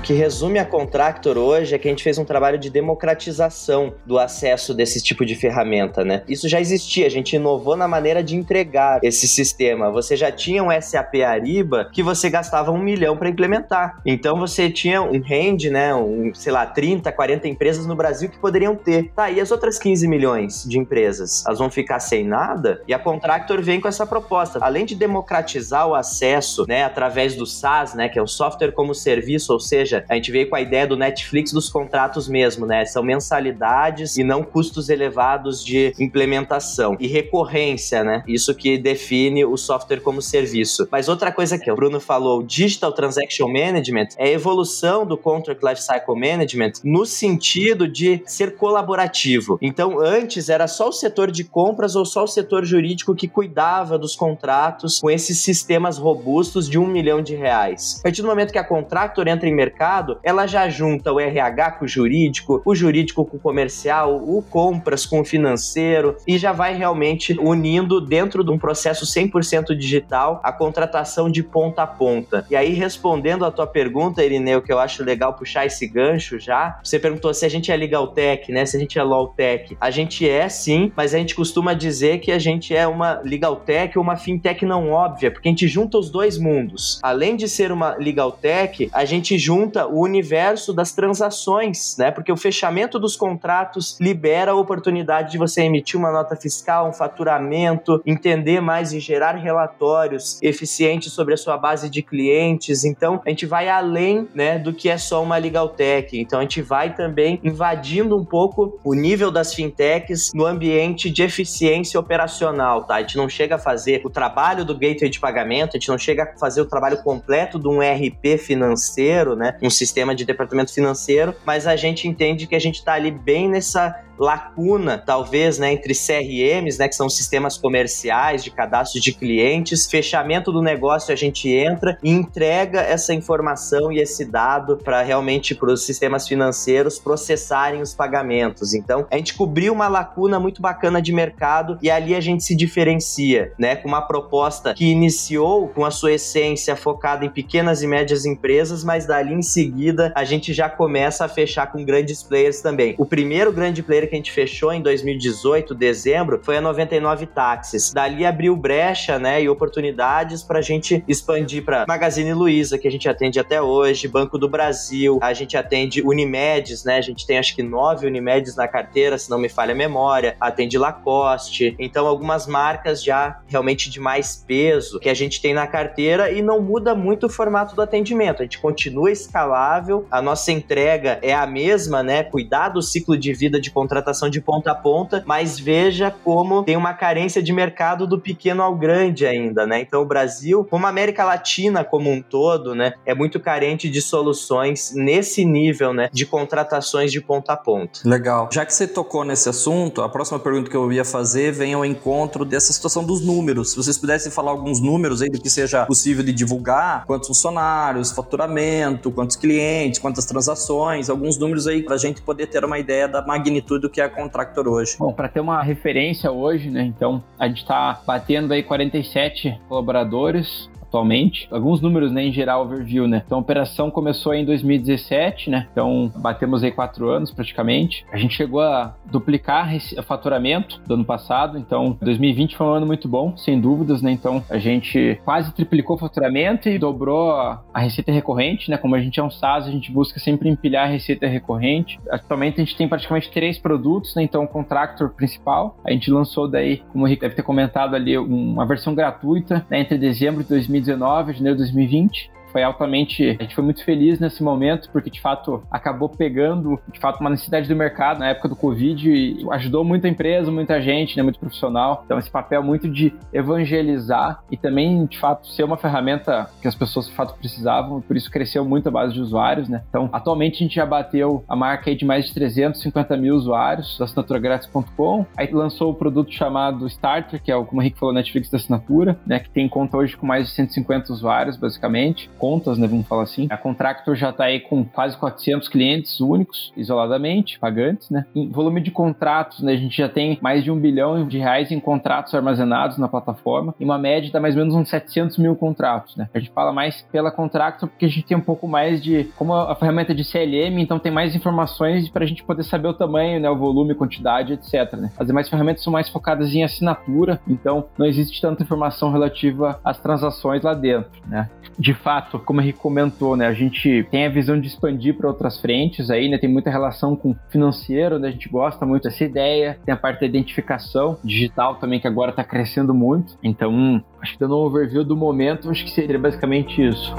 Que resume a Contractor hoje é que a gente fez um trabalho de democratização do acesso desse tipo de ferramenta, né? Isso já existia, a gente inovou na maneira de entregar esse sistema. Você já tinha um SAP Ariba que você gastava um milhão para implementar. Então você tinha um range, né? Um, sei lá, 30, 40 empresas no Brasil que poderiam ter. Tá, e as outras 15 milhões de empresas? Elas vão ficar sem nada? E a Contractor vem com essa proposta. Além de democratizar o acesso, né, através do SaaS, né, que é o software como serviço, ou seja, seja, a gente veio com a ideia do Netflix dos contratos mesmo, né? São mensalidades e não custos elevados de implementação. E recorrência, né? Isso que define o software como serviço. Mas outra coisa que o Bruno falou, Digital Transaction Management, é a evolução do Contract Lifecycle Management no sentido de ser colaborativo. Então, antes era só o setor de compras ou só o setor jurídico que cuidava dos contratos com esses sistemas robustos de um milhão de reais. A partir do momento que a Contractor entra em mercado, mercado, ela já junta o RH com o jurídico, o jurídico com o comercial, o compras com o financeiro e já vai realmente unindo dentro de um processo 100% digital a contratação de ponta a ponta. E aí, respondendo a tua pergunta, Irineu, que eu acho legal puxar esse gancho já, você perguntou se a gente é Legal Tech, né? Se a gente é Law Tech. A gente é sim, mas a gente costuma dizer que a gente é uma Legal Tech ou uma fintech não óbvia, porque a gente junta os dois mundos. Além de ser uma Legal Tech, a gente junta o universo das transações, né? Porque o fechamento dos contratos libera a oportunidade de você emitir uma nota fiscal, um faturamento, entender mais e gerar relatórios eficientes sobre a sua base de clientes. Então, a gente vai além, né, do que é só uma legal tech. Então, a gente vai também invadindo um pouco o nível das fintechs no ambiente de eficiência operacional, tá? A gente não chega a fazer o trabalho do gateway de pagamento, a gente não chega a fazer o trabalho completo de um RP financeiro, né? Um sistema de departamento financeiro, mas a gente entende que a gente está ali bem nessa lacuna, talvez, né, entre CRMs, né, que são sistemas comerciais de cadastro de clientes, fechamento do negócio, a gente entra e entrega essa informação e esse dado para realmente para os sistemas financeiros processarem os pagamentos. Então, a gente cobriu uma lacuna muito bacana de mercado e ali a gente se diferencia, né, com uma proposta que iniciou com a sua essência focada em pequenas e médias empresas, mas dali em seguida a gente já começa a fechar com grandes players também. O primeiro grande player que a gente fechou em 2018, dezembro, foi a 99 Táxis. Dali abriu brecha, né, e oportunidades para a gente expandir para Magazine Luiza, que a gente atende até hoje, Banco do Brasil, a gente atende Unimedes, né, a gente tem acho que nove Unimedes na carteira, se não me falha a memória, atende Lacoste, então algumas marcas já realmente de mais peso que a gente tem na carteira e não muda muito o formato do atendimento, a gente continua escalável, a nossa entrega é a mesma, né, cuidar do ciclo de vida de contratação de ponta a ponta, mas veja como tem uma carência de mercado do pequeno ao grande ainda, né? Então o Brasil, como a América Latina como um todo, né, é muito carente de soluções nesse nível, né, de contratações de ponta a ponta. Legal. Já que você tocou nesse assunto, a próxima pergunta que eu ia fazer vem ao encontro dessa situação dos números. Se vocês pudessem falar alguns números aí do que seja possível de divulgar, quantos funcionários, faturamento, quantos clientes, quantas transações, alguns números aí para a gente poder ter uma ideia da magnitude que é a Contractor hoje? Bom, para ter uma referência hoje, né? Então, a gente está batendo aí 47 colaboradores atualmente. Alguns números, né, em geral, overview, né? Então, a operação começou em 2017, né? Então, batemos aí quatro anos praticamente. A gente chegou a duplicar o faturamento do ano passado, então 2020 foi um ano muito bom, sem dúvidas, né? Então, a gente quase triplicou o faturamento e dobrou a receita recorrente, né? Como a gente é um SaaS, a gente busca sempre empilhar a receita recorrente. Atualmente, a gente tem praticamente três produtos, né? Então, o Contractor principal, a gente lançou daí, como o Rick deve ter comentado ali, uma versão gratuita, né? Entre dezembro de 2020 2019 janeiro de 2020 foi altamente. A gente foi muito feliz nesse momento, porque de fato acabou pegando de fato uma necessidade do mercado na época do Covid e ajudou muita empresa, muita gente, né, muito profissional. Então, esse papel muito de evangelizar e também, de fato, ser uma ferramenta que as pessoas de fato precisavam, por isso cresceu muito a base de usuários, né? Então, atualmente a gente já bateu a marca de mais de 350 mil usuários da assinaturagrátis.com. Aí lançou o produto chamado Starter, que é o, como o Henrique falou, Netflix da assinatura, né? Que tem conta hoje com mais de 150 usuários, basicamente contas, né, vamos falar assim. A Contractor já está aí com quase 400 clientes únicos, isoladamente, pagantes, né. Em volume de contratos, né, a gente já tem mais de um bilhão de reais em contratos armazenados na plataforma, e uma média dá mais ou menos uns 700 mil contratos, né. A gente fala mais pela Contractor porque a gente tem um pouco mais de, como a ferramenta de CLM, então tem mais informações para a gente poder saber o tamanho, né, o volume, quantidade, etc, né. As demais ferramentas são mais focadas em assinatura, então não existe tanta informação relativa às transações lá dentro, né. De fato, fato, como a Henrique comentou, né, a gente tem a visão de expandir para outras frentes aí, né, tem muita relação com financeiro, né, a gente gosta muito dessa ideia, tem a parte da identificação digital também, que agora está crescendo muito. Então, acho que dando um overview do momento, acho que seria basicamente isso.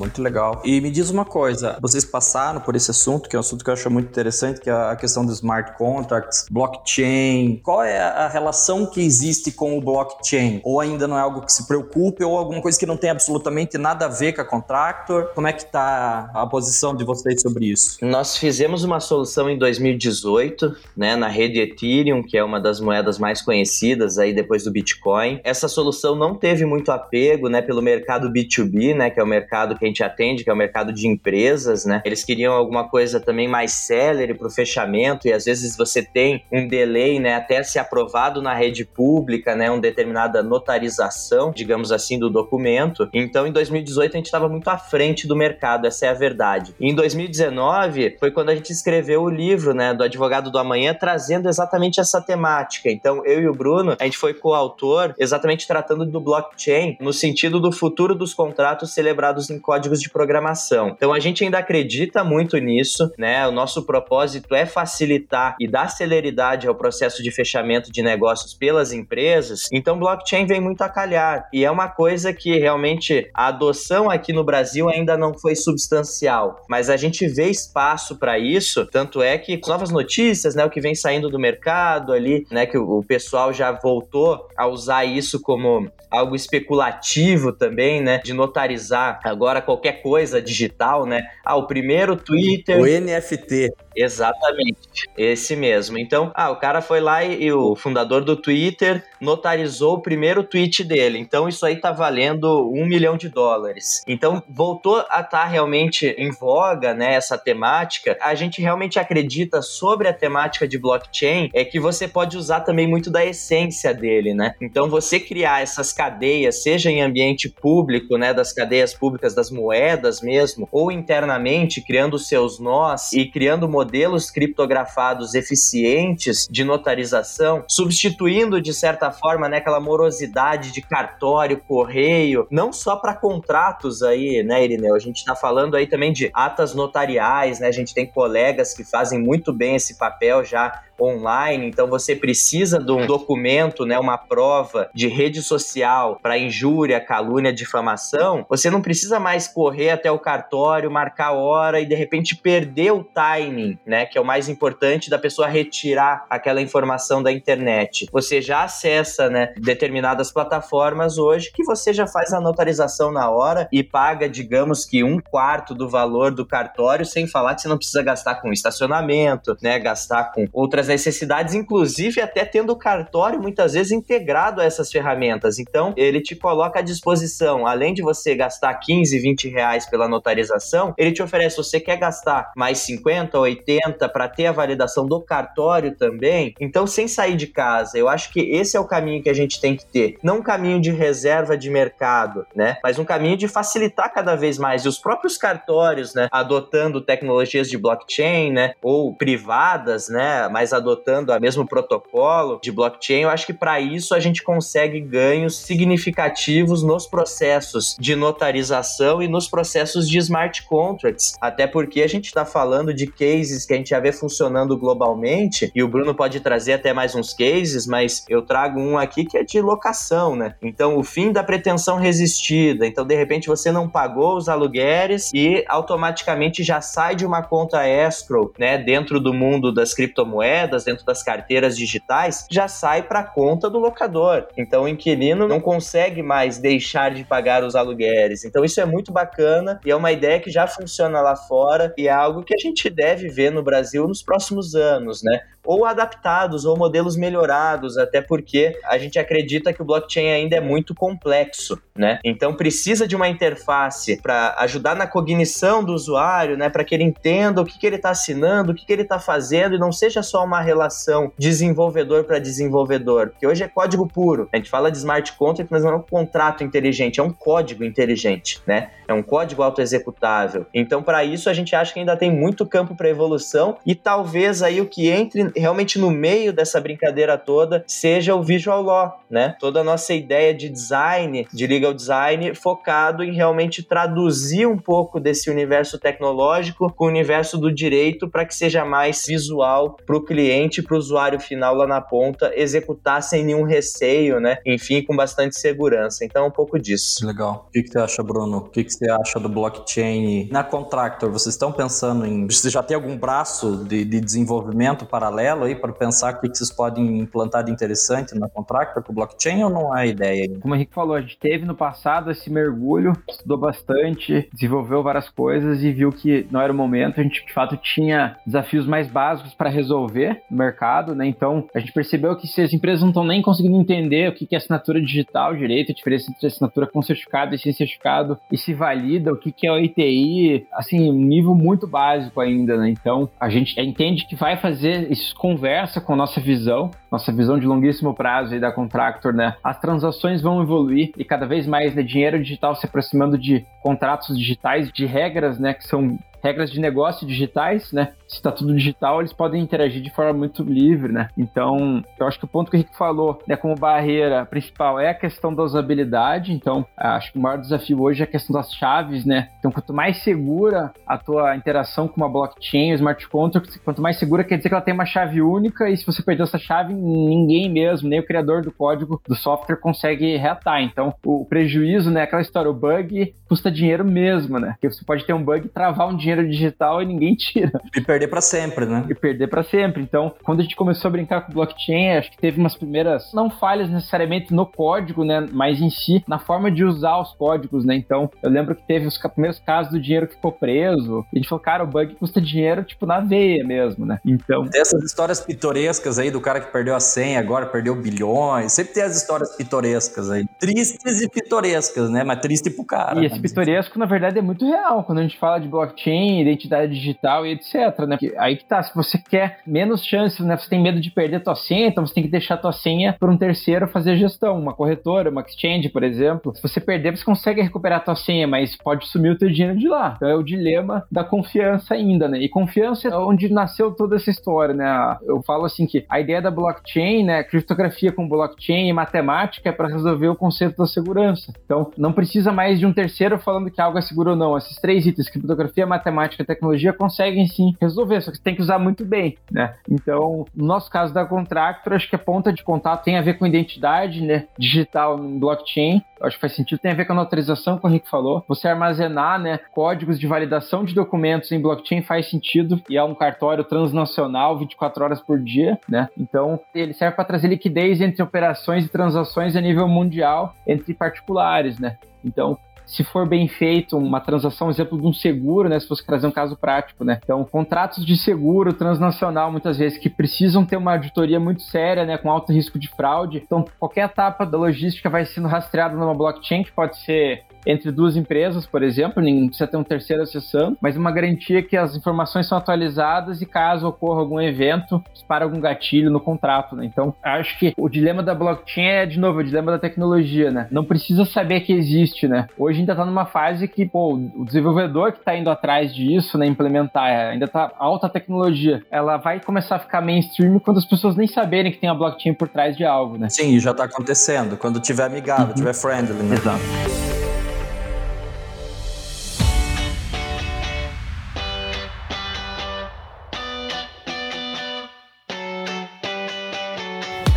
Muito legal. E me diz uma coisa, vocês passaram por esse assunto, que é um assunto que eu acho muito interessante, que é a questão dos smart contracts, blockchain. Qual é a relação que existe com o blockchain? Ou ainda não é algo que se preocupe, ou alguma coisa que não tem absolutamente nada a ver com a contractor? Como é que está a posição de vocês sobre isso? Nós fizemos uma solução em 2018, né, na rede Ethereum, que é uma das moedas mais conhecidas aí depois do Bitcoin. Essa solução não teve muito apego, né, pelo mercado B2B, né, que é o mercado que a gente atende, que é o mercado de empresas, né? Eles queriam alguma coisa também mais célere para o fechamento e às vezes você tem um delay, né, até ser aprovado na rede pública, né, uma determinada notarização, digamos assim, do documento. Então, em 2018 a gente estava muito à frente do mercado, essa é a verdade. E em 2019 foi quando a gente escreveu o livro, né, do Advogado do Amanhã, trazendo exatamente essa temática. Então, eu e o Bruno, a gente foi coautor exatamente tratando do blockchain no sentido do futuro dos contratos celebrados em códigos de programação. Então, a gente ainda acredita muito nisso, né? O nosso propósito é facilitar e dar celeridade ao processo de fechamento de negócios pelas empresas. Então, blockchain vem muito a calhar e é uma coisa que realmente a adoção aqui no Brasil ainda não foi substancial, mas a gente vê espaço para isso, tanto é que novas notícias, né, o que vem saindo do mercado ali, né, que o, o pessoal já voltou a usar isso como algo especulativo também, né, de notarizar agora qualquer coisa digital, né? Ah, o primeiro Twitter. O NFT. Exatamente, esse mesmo. Então, ah, o cara foi lá e, e, o fundador do Twitter notarizou o primeiro tweet dele. Então, isso aí tá valendo um milhão de dólares. Então, voltou a estar tá realmente em voga, né, essa temática. A gente realmente acredita sobre a temática de blockchain é que você pode usar também muito da essência dele, né? Então, você criar essas cadeias, seja em ambiente público, né, das cadeias públicas das moedas mesmo, ou internamente criando seus nós e criando modelos criptografados eficientes de notarização, substituindo de certa forma né, aquela morosidade de cartório, correio, não só para contratos aí, né, Irineu? A gente está falando aí também de atas notariais, né? A gente tem colegas que fazem muito bem esse papel já online, então você precisa de um documento, né, uma prova de rede social para injúria, calúnia, difamação, você não precisa mais correr até o cartório, marcar hora e de repente perder o timing, né, que é o mais importante da pessoa retirar aquela informação da internet. Você já acessa, né, determinadas plataformas hoje que você já faz a notarização na hora e paga, digamos que um quarto do valor do cartório, sem falar que você não precisa gastar com estacionamento, né, gastar com outras necessidades, inclusive até tendo o cartório muitas vezes integrado a essas ferramentas. Então, ele te coloca à disposição, além de você gastar 15, 20 reais pela notarização, ele te oferece, você quer gastar mais 50, 80 para ter a validação do cartório também, então sem sair de casa. Eu acho que esse é o caminho que a gente tem que ter. Não um caminho de reserva de mercado, né? Mas um caminho de facilitar cada vez mais. E os próprios cartórios, né? Adotando tecnologias de blockchain, né? Ou privadas, né? Mas adotando o mesmo protocolo de blockchain, eu acho que para isso a gente consegue ganhos significativos nos processos de notarização e nos processos de smart contracts. Até porque a gente está falando de cases que a gente já vê funcionando globalmente, e o Bruno pode trazer até mais uns cases, mas eu trago um aqui que é de locação, né? Então, o fim da pretensão resistida. Então, de repente, você não pagou os aluguéis e automaticamente já sai de uma conta escrow, né? Dentro do mundo das criptomoedas moedas dentro das carteiras digitais já sai para a conta do locador. Então o inquilino não consegue mais deixar de pagar os aluguéis. Então isso é muito bacana e é uma ideia que já funciona lá fora e é algo que a gente deve ver no Brasil nos próximos anos, né? ou adaptados ou modelos melhorados, até porque a gente acredita que o blockchain ainda é muito complexo, né? Então precisa de uma interface para ajudar na cognição do usuário, né? Para que ele entenda o que, que ele está assinando, o que, que ele está fazendo e não seja só uma relação desenvolvedor para desenvolvedor, porque hoje é código puro. A gente fala de smart contract, mas não é um contrato inteligente, é um código inteligente, né? É um código autoexecutável. Então, para isso, a gente acha que ainda tem muito campo para evolução e talvez aí o que entre realmente no meio dessa brincadeira toda seja o visual law, né? Toda a nossa ideia de design, de legal design, focado em realmente traduzir um pouco desse universo tecnológico com o universo do direito para que seja mais visual para o cliente, para o usuário final lá na ponta, executar sem nenhum receio, né? Enfim, com bastante segurança. Então, um pouco disso. Legal. O que, que você acha, Bruno? O que, que você acha do blockchain? Na Contractor, vocês estão pensando em. Você já tem algum braço de, de desenvolvimento paralelo? aí para pensar o que vocês podem implantar de interessante na Contractor com blockchain ou não há ideia ainda? Como o Henrique falou, a gente teve no passado esse mergulho, estudou bastante, desenvolveu várias coisas e viu que não era o momento, a gente de fato tinha desafios mais básicos para resolver no mercado, né? Então, a gente percebeu que se as empresas não estão nem conseguindo entender o que é assinatura digital direito, a diferença entre assinatura com certificado e sem certificado, e se valida o que é o ITI, assim, um nível muito básico ainda, né? Então, a gente entende que vai fazer, isso conversa com a nossa visão, nossa visão de longuíssimo prazo e da Contractor, né? As transações vão evoluir e cada vez mais, né, dinheiro digital se aproximando de contratos digitais, de regras, né, que são regras de negócio digitais, né? Se está tudo digital, eles podem interagir de forma muito livre, né? Então, eu acho que o ponto que o Rick falou, né, como barreira principal é a questão da usabilidade. Então, acho que o maior desafio hoje é a questão das chaves, né? Então, quanto mais segura a tua interação com uma blockchain, o smart contract, quanto mais segura quer dizer que ela tem uma chave única e se você perder essa chave, ninguém mesmo, nem o criador do código do software consegue reatar. Então, o prejuízo, né, aquela história, o bug custa dinheiro mesmo, né? Porque você pode ter um bug e travar um dinheiro dinheiro digital e ninguém tira. E perder para sempre, né? E perder para sempre. Então, quando a gente começou a brincar com blockchain, acho que teve umas primeiras, não falhas necessariamente no código, né? Mas em si, na forma de usar os códigos, né? Então, eu lembro que teve os primeiros casos do dinheiro que ficou preso. E a gente falou, cara, o bug custa dinheiro, tipo, na veia mesmo, né? Então. Tem essas histórias pitorescas aí do cara que perdeu a senha, agora perdeu bilhões. Sempre tem as histórias pitorescas aí. Tristes e pitorescas, né? Mas triste pro cara. E esse pitoresco, na verdade, é muito real. Quando a gente fala de blockchain, identidade digital e etc, né? Aí que tá, se você quer menos chances, né? Você tem medo de perder tua senha, então você tem que deixar tua senha para um terceiro fazer gestão, uma corretora, uma exchange, por exemplo. Se você perder, você consegue recuperar tua senha, mas pode sumir o teu dinheiro de lá. Então é o dilema da confiança ainda, né? E confiança é onde nasceu toda essa história, né? Eu falo assim que a ideia da blockchain, né, criptografia com blockchain e matemática é para resolver o conceito da segurança. Então, não precisa mais de um terceiro falando que algo é seguro ou não. Esses três itens, criptografia, matemática matemática e tecnologia conseguem sim resolver, só que você tem que usar muito bem, né? Então, no nosso caso da Contractor, acho que a ponta de contato tem a ver com identidade, né, digital em blockchain. acho que faz sentido, tem a ver com a autorização, como o Henrique falou. Você armazenar, né, códigos de validação de documentos em blockchain faz sentido e é um cartório transnacional 24 horas por dia, né? Então, ele serve para trazer liquidez entre operações e transações a nível mundial entre particulares, né? Então, se for bem feito, uma transação, exemplo de um seguro, né? Se fosse trazer um caso prático, né? Então, contratos de seguro transnacional, muitas vezes, que precisam ter uma auditoria muito séria, né? Com alto risco de fraude. Então, qualquer etapa da logística vai sendo rastreada numa blockchain, que pode ser entre duas empresas, por exemplo, nem precisa ter um terceiro acessando, mas uma garantia que as informações são atualizadas e caso ocorra algum evento, dispara algum gatilho no contrato, né? Então, acho que o dilema da blockchain é, de novo, o dilema da tecnologia, né? Não precisa saber que existe, né? Hoje ainda tá numa fase que, pô, o desenvolvedor que tá indo atrás disso, né, implementar, ainda tá alta tecnologia, ela vai começar a ficar mainstream quando as pessoas nem saberem que tem a blockchain por trás de algo, né? Sim, já tá acontecendo, quando tiver amigável, uhum. tiver friendly, né? Exato.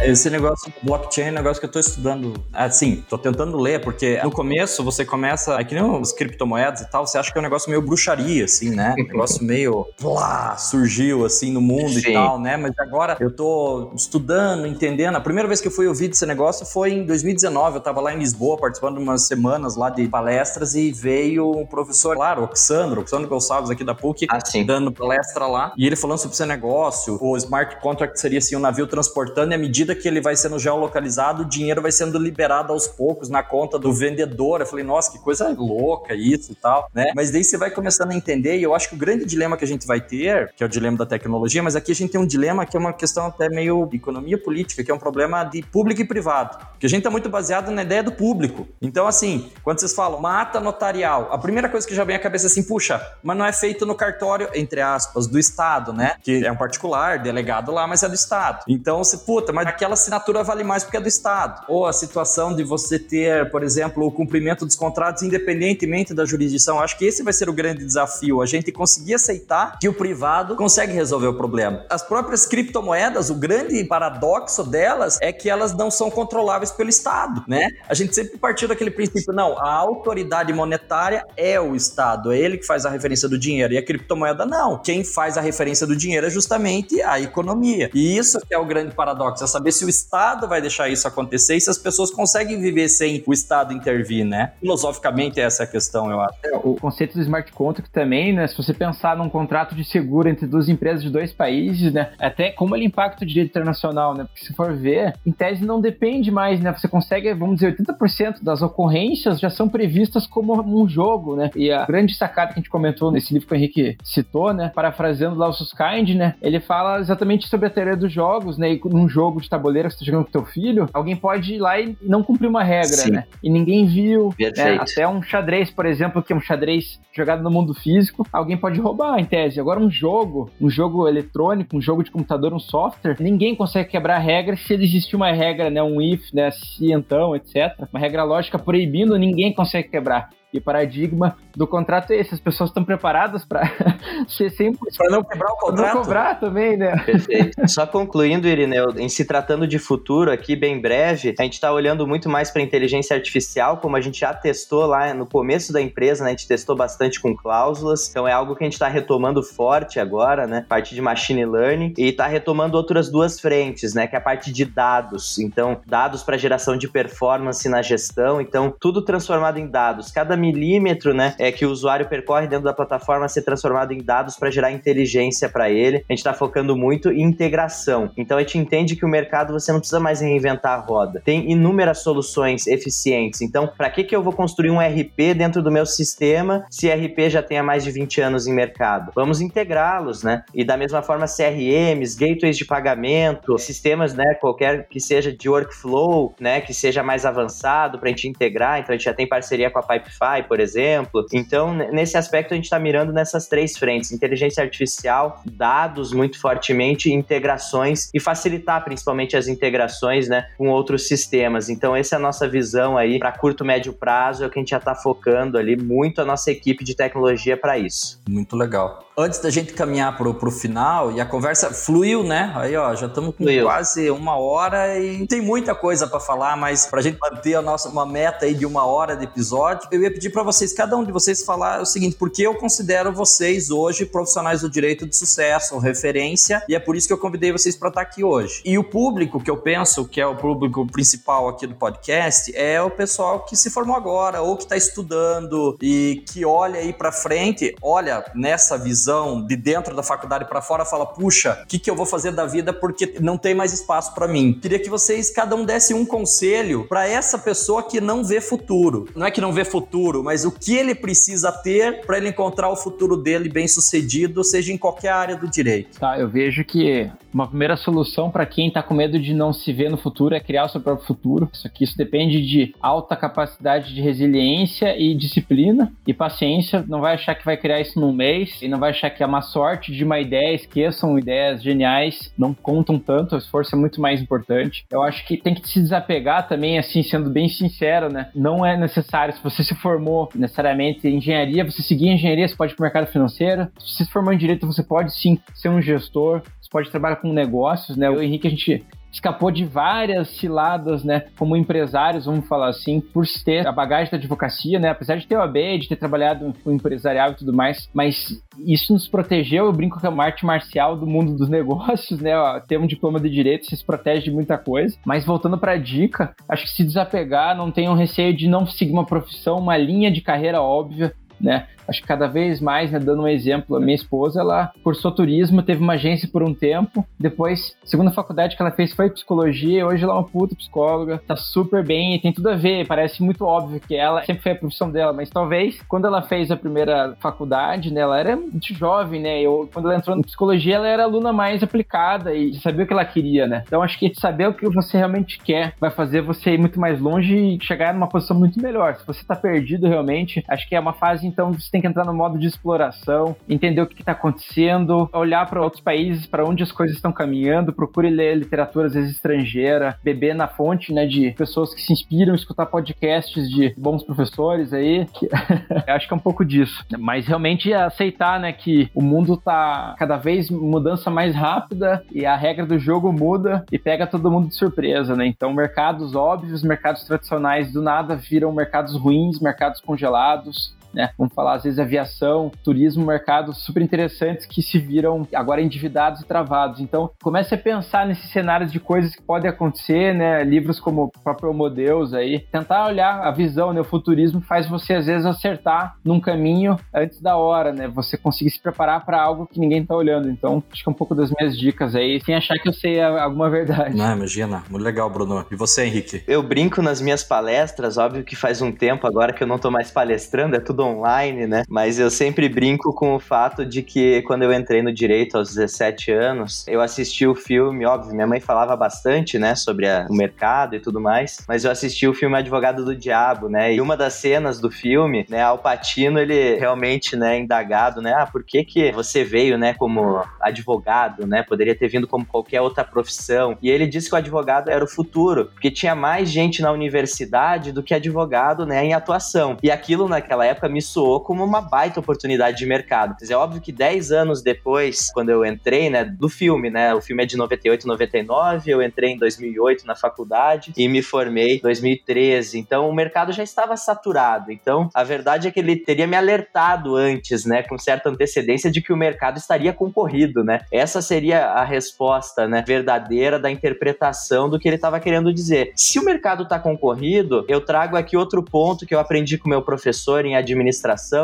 Esse negócio do blockchain é um negócio que eu tô estudando. Assim, tô tentando ler, porque no começo você começa. É que nem os criptomoedas e tal, você acha que é um negócio meio bruxaria, assim, né? Um negócio meio. Plá, surgiu assim no mundo Sim. e tal, né? Mas agora eu tô estudando, entendendo. A primeira vez que eu fui ouvir desse negócio foi em 2019. Eu tava lá em Lisboa participando de umas semanas lá de palestras e veio um professor, claro, Oxandro, Oxandro Gonçalves aqui da PUC, ah, dando palestra lá. E ele falando sobre esse negócio. O smart contract seria assim um navio transportando e à medida medida que ele vai sendo geolocalizado, o dinheiro vai sendo liberado aos poucos na conta do vendedor. Eu falei, nossa, que coisa louca isso e tal, né? Mas daí você vai começando a entender, e eu acho que o grande dilema que a gente vai ter, que é o dilema da tecnologia, mas aqui a gente tem um dilema que é uma questão até meio economia política, que é um problema de público e privado. Que a gente tá muito baseado na ideia do público. Então, assim, quando vocês falam mata notarial, a primeira coisa que já vem à cabeça é assim, puxa, mas não é feito no cartório, entre aspas, do Estado, né? Que é um particular, delegado lá, mas é do Estado. Então, você, puta, mas aqui aquela assinatura vale mais porque é do Estado. Ou a situação de você ter, por exemplo, o cumprimento dos contratos independentemente da jurisdição. Acho que esse vai ser o grande desafio, a gente conseguir aceitar que o privado consegue resolver o problema. As próprias criptomoedas, o grande paradoxo delas é que elas não são controláveis pelo Estado, né? A gente sempre partiu daquele princípio, não, a autoridade monetária é o Estado, é ele que faz a referência do dinheiro, e a criptomoeda não. Quem faz a referência do dinheiro é justamente a economia. E isso que é o grande paradoxo, é saber se o Estado vai deixar isso acontecer e se as pessoas conseguem viver sem o Estado intervir, né? Filosoficamente, essa é a questão, eu acho. É, o conceito do smart contract também, né? Se você pensar num contrato de seguro entre duas empresas de dois países, né? Até como ele impacta o direito internacional, né? Porque se for ver, em tese não depende mais, né? Você consegue, vamos dizer, 80% das ocorrências já são previstas como um jogo, né? E a grande sacada que a gente comentou nesse livro que o Henrique citou, né? Parafraseando lá o Suskind, né? Ele fala exatamente sobre a teoria dos jogos, né? E num jogo de tabuleiro que você tá jogando com teu filho, alguém pode ir lá e não cumprir uma regra, Sim. né? E ninguém viu. Né? Até um xadrez, por exemplo, que é um xadrez jogado no mundo físico, alguém pode roubar, em tese. Agora, um jogo, um jogo eletrônico, um jogo de computador, um software, ninguém consegue quebrar a regra se existir uma regra, né? Um if, né? Se então, etc. Uma regra lógica proibindo, ninguém consegue quebrar e paradigma do contrato é esse. As pessoas estão preparadas para ser sempre. Para não quebrar o contrato. Não cobrar também, né? Perfeito. Só concluindo, Irineu, em se tratando de futuro aqui, bem breve, a gente está olhando muito mais para inteligência artificial, como a gente já testou lá no começo da empresa, né? A gente testou bastante com cláusulas. Então é algo que a gente está retomando forte agora, né? Parte de machine learning e está retomando outras duas frentes, né? Que é a parte de dados. Então, dados para geração de performance na gestão. Então, tudo transformado em dados. Cada milímetro, né, é que o usuário percorre dentro da plataforma ser transformado em dados para gerar inteligência para ele. A gente está focando muito em integração. Então a gente entende que o mercado você não precisa mais reinventar a roda. Tem inúmeras soluções eficientes. Então, para que que eu vou construir um RP dentro do meu sistema se RP já tem há mais de 20 anos em mercado? Vamos integrá-los, né? E da mesma forma CRMs, gateways de pagamento, sistemas, né, qualquer que seja de workflow, né, que seja mais avançado para a gente integrar. Então a gente já tem parceria com a Pipefy por exemplo. Então, nesse aspecto, a gente está mirando nessas três frentes: inteligência artificial, dados muito fortemente, integrações e facilitar principalmente as integrações né, com outros sistemas. Então, essa é a nossa visão aí para curto, médio prazo, é o que a gente já está focando ali muito a nossa equipe de tecnologia para isso. Muito legal antes da gente caminhar pro, pro final, e a conversa fluiu, né? Aí, ó, já estamos com fluiu. quase uma hora e tem muita coisa para falar, mas pra gente manter a nossa uma meta aí de uma hora de episódio, eu ia pedir para vocês, cada um de vocês, falar o seguinte, porque eu considero vocês hoje profissionais do direito de sucesso, referência, e é por isso que eu convidei vocês para estar aqui hoje. E o público que eu penso que é o público principal aqui do podcast é o pessoal que se formou agora ou que está estudando e que olha aí para frente, olha nessa visão visão de dentro da faculdade para fora, fala: puxa, o que, que eu vou fazer da vida porque não tem mais espaço para mim? Queria que vocês, cada um, desse um conselho para essa pessoa que não vê futuro. Não é que não vê futuro, mas o que ele precisa ter para ele encontrar o futuro dele bem sucedido, seja em qualquer área do direito. Tá, eu vejo que uma primeira solução para quem está com medo de não se ver no futuro é criar o seu próprio futuro. Isso aqui isso depende de alta capacidade de resiliência e disciplina e paciência. Não vai achar que vai criar isso num mês e não vai achar que é uma sorte de uma ideia, esqueçam ideias geniais, não contam tanto, o esforço é muito mais importante. Eu acho que tem que se desapegar também, assim, sendo bem sincero, né? Não é necessário, se você se formou necessariamente em engenharia, você seguir engenharia, você pode ir para o mercado financeiro. Se você se formou em direito, você pode sim ser um gestor, pode trabalhar com negócios, né? O Henrique, a gente escapou de várias ciladas, né, como empresários, vamos falar assim, por ter a bagagem da advocacia, né, apesar de ter o AB, de ter trabalhado com empresarial e tudo mais, mas isso nos protegeu, eu brinco que é uma arte marcial do mundo dos negócios, né, ter um diploma de direito, se protege de muita coisa, mas voltando para a dica, acho que se desapegar, não tenham receio de não seguir uma profissão, uma linha de carreira óbvia, né? Acho que cada vez mais, né, dando um exemplo, a minha esposa, ela cursou turismo, teve uma agência por um tempo, depois, segunda faculdade que ela fez foi psicologia, hoje ela é uma puta psicóloga, tá super bem, tem tudo a ver, parece muito óbvio que ela sempre foi a profissão dela, mas talvez, quando ela fez a primeira faculdade, né, ela era muito jovem, né, eu, quando ela entrou na psicologia, ela era aluna mais aplicada e sabia o que ela queria, né, então acho que saber o que você realmente quer vai fazer você ir muito mais longe e chegar numa posição muito melhor, se você tá perdido realmente, acho que é uma fase então você tem que entrar no modo de exploração, entender o que está acontecendo, olhar para outros países, para onde as coisas estão caminhando, procure ler literatura às vezes estrangeira, beber na fonte, né, de pessoas que se inspiram, escutar podcasts de bons professores aí. Que... acho que é um pouco disso. Mas realmente é aceitar, né, que o mundo tá cada vez mudança mais rápida e a regra do jogo muda e pega todo mundo de surpresa, né? Então, mercados óbvios, mercados tradicionais do nada viram mercados ruins, mercados congelados, né? Vamos falar, às vezes, aviação, turismo, mercados super interessantes que se viram agora endividados e travados. Então, comece a pensar nesses cenários de coisas que podem acontecer, né? Livros como o próprio Homo Deus aí, tentar olhar a visão, né? O futurismo faz você, às vezes, acertar num caminho antes da hora, né? Você conseguir se preparar para algo que ninguém tá olhando. Então, acho que é um pouco das minhas dicas aí, sem achar que eu sei alguma verdade. Não, imagina. Muito legal, Bruno. E você, Henrique? Eu brinco nas minhas palestras, óbvio que faz um tempo agora que eu não tô mais palestrando, é tudo online, né? Mas eu sempre brinco com o fato de que quando eu entrei no direito aos 17 anos, eu assisti o filme, óbvio, minha mãe falava bastante, né, sobre a, o mercado e tudo mais, mas eu assisti o filme Advogado do Diabo, né? E uma das cenas do filme, né, Al Pacino, ele realmente, né, indagado, né, ah, por que que você veio, né, como advogado, né? Poderia ter vindo como qualquer outra profissão. E ele disse que o advogado era o futuro, porque tinha mais gente na universidade do que advogado, né, em atuação. E aquilo naquela época me soou como uma baita oportunidade de mercado. É óbvio que 10 anos depois, quando eu entrei, né, do filme, né, o filme é de 98, 99, eu entrei em 2008 na faculdade e me formei em 2013. Então, o mercado já estava saturado. Então, a verdade é que ele teria me alertado antes, né, com certa antecedência de que o mercado estaria concorrido, né? Essa seria a resposta, né, verdadeira da interpretação do que ele estava querendo dizer. Se o mercado está concorrido, eu trago aqui outro ponto que eu aprendi com meu professor em administração,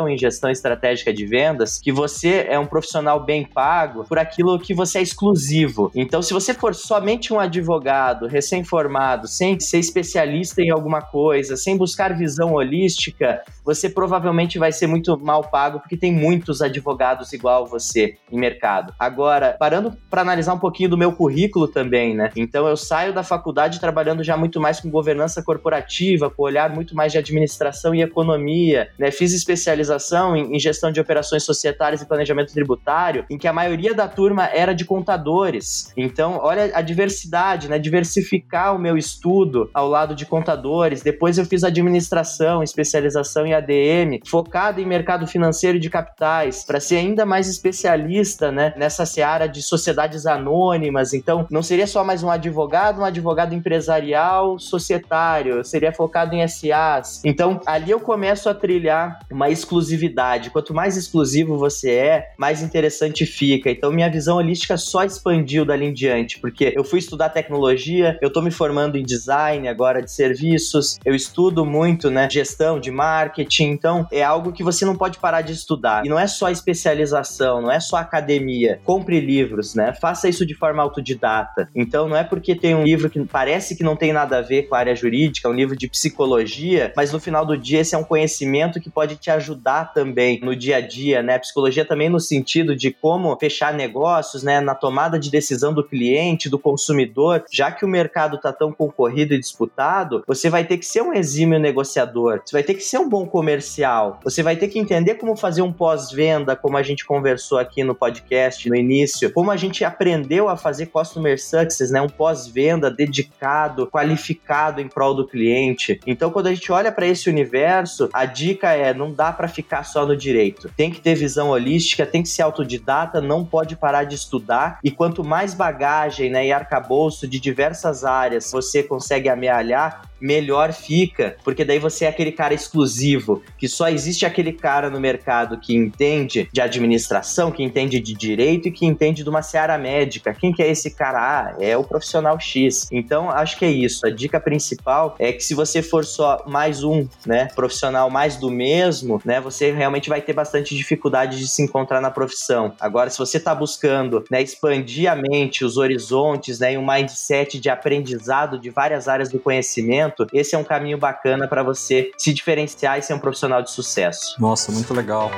em gestão estratégica de vendas, que você é um profissional bem pago por aquilo que você é exclusivo. Então, se você for somente um advogado recém-formado, sem ser especialista em alguma coisa, sem buscar visão holística, você provavelmente vai ser muito mal pago porque tem muitos advogados igual você em mercado. Agora, parando para analisar um pouquinho do meu currículo também, né? Então eu saio da faculdade trabalhando já muito mais com governança corporativa, com olhar muito mais de administração e economia, né? Fiz especialização em, em gestão de operações societárias e planejamento tributário, em que a maioria da turma era de contadores. Então, olha a diversidade, né? Diversificar o meu estudo ao lado de contadores. Depois eu fiz administração, especialização em ADM, focado em mercado financeiro e de capitais, para ser ainda mais especialista né, nessa seara de sociedades anônimas. Então, não seria só mais um advogado, um advogado empresarial societário, seria focado em SAs. Então, ali eu começo a trilhar uma exclusividade. Quanto mais exclusivo você é, mais interessante fica. Então, minha visão holística só expandiu dali em diante, porque eu fui estudar tecnologia, eu estou me formando em design agora de serviços, eu estudo muito, né, gestão de marketing, marketing. Então, é algo que você não pode parar de estudar. E não é só especialização, não é só academia. Compre livros, né? Faça isso de forma autodidata. Então, não é porque tem um livro que parece que não tem nada a ver com a área jurídica, um livro de psicologia, mas no final do dia esse é um conhecimento que pode te ajudar também no dia a dia, né? Psicologia também no sentido de como fechar negócios, né? Na tomada de decisão do cliente, do consumidor. Já que o mercado está tão concorrido e disputado, você vai ter que ser um exímio negociador. Você vai ter que ser um bom comercial. Você vai ter que entender como fazer um pós-venda, como a gente conversou aqui no podcast no início, como a gente aprendeu a fazer customer success, né? Um pós-venda dedicado, qualificado em prol do cliente. Então, quando a gente olha para esse universo, a dica é não dá para ficar só no direito. Tem que ter visão holística, tem que ser autodidata, não pode parar de estudar. E quanto mais bagagem, né, e arcabouço de diversas áreas você consegue amealhar, melhor fica, porque daí você é aquele cara exclusivo, que só existe aquele cara no mercado que entende de administração, que entende de direito e que entende de uma seara médica. Quem que é esse cara? Ah, é o profissional X. Então, acho que é isso. A dica principal é que se você for só mais um, né, profissional mais do mesmo, né, você realmente vai ter bastante dificuldade de se encontrar na profissão. Agora, se você está buscando, né, expandir a mente, os horizontes, né, e um mindset de aprendizado de várias áreas do conhecimento, esse é um caminho bacana para você se diferenciar e ser um profissional de sucesso. Nossa, muito legal.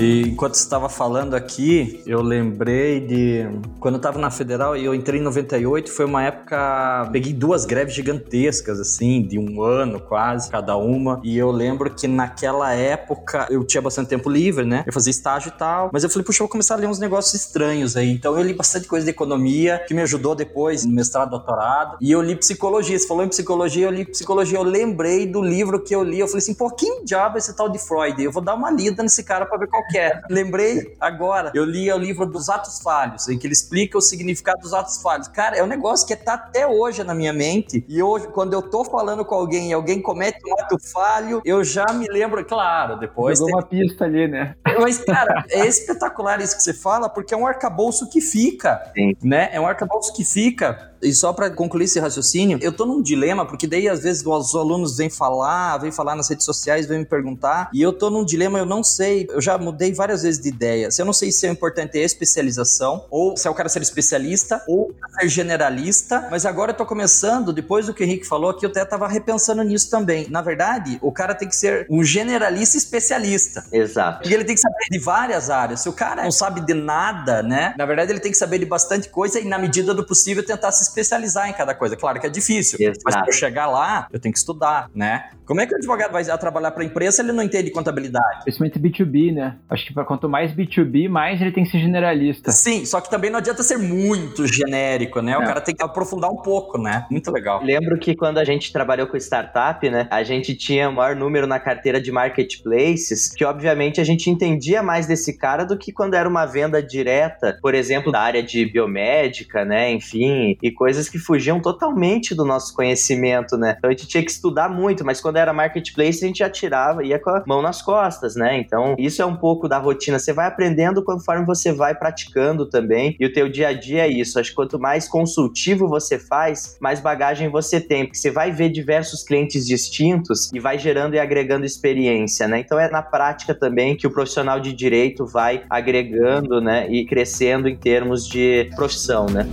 E enquanto você estava falando aqui, eu lembrei de quando eu estava na Federal e eu entrei em 98, foi uma época. Peguei duas greves gigantescas, assim, de um ano quase, cada uma. E eu lembro que naquela época eu tinha bastante tempo livre, né? Eu fazia estágio e tal. Mas eu falei, puxa, eu vou começar a ler uns negócios estranhos aí. Então eu li bastante coisa de economia, que me ajudou depois no mestrado, doutorado. E eu li psicologia. Você falou em psicologia, eu li psicologia. Eu lembrei do livro que eu li. Eu falei assim, pô, quem diabo é esse tal de Freud? Eu vou dar uma lida nesse cara para ver qual quer. Lembrei agora. Eu li o livro dos atos falhos, em que ele explica o significado dos atos falhos. Cara, é um negócio que tá até hoje na minha mente. E hoje, quando eu tô falando com alguém e alguém comete um ato falho, eu já me lembro, claro, depois. Jogou tem... uma pista ali, né? Mas, cara, é espetacular isso que você fala, porque é um arcabouço que fica. Sim. Né? É um arcabouço que fica e só para concluir esse raciocínio, eu tô num dilema, porque daí às vezes os alunos vêm falar, vêm falar nas redes sociais, vêm me perguntar, e eu tô num dilema, eu não sei, eu já mudei várias vezes de ideia. Se eu não sei se é importante a especialização, ou se é o cara ser especialista, ou ser generalista, mas agora eu tô começando, depois do que o Henrique falou, que eu até tava repensando nisso também. Na verdade, o cara tem que ser um generalista especialista. Exato. E ele tem que saber de várias áreas. Se o cara não sabe de nada, né? Na verdade, ele tem que saber de bastante coisa e, na medida do possível, tentar se especializar em cada coisa. Claro que é difícil, Exato. mas para chegar lá, eu tenho que estudar, né? Como é que o advogado vai trabalhar para a empresa se ele não entende contabilidade? Principalmente B2B, né? Acho que quanto mais B2B, mais ele tem que ser generalista. Sim, só que também não adianta ser muito genérico, né? O é. cara tem que aprofundar um pouco, né? Muito legal. Lembro que quando a gente trabalhou com startup, né? A gente tinha o maior número na carteira de marketplaces, que obviamente a gente entendia mais desse cara do que quando era uma venda direta, por exemplo, da área de biomédica, né? Enfim, e coisas que fugiam totalmente do nosso conhecimento, né? Então a gente tinha que estudar muito, mas quando era marketplace a gente já tirava, ia com a mão nas costas, né? Então isso é um pouco da rotina. Você vai aprendendo conforme você vai praticando também. E o teu dia a dia é isso. Acho que quanto mais consultivo você faz, mais bagagem você tem, porque você vai ver diversos clientes distintos e vai gerando e agregando experiência, né? Então é na prática também que o profissional de direito vai agregando, né, e crescendo em termos de profissão, né?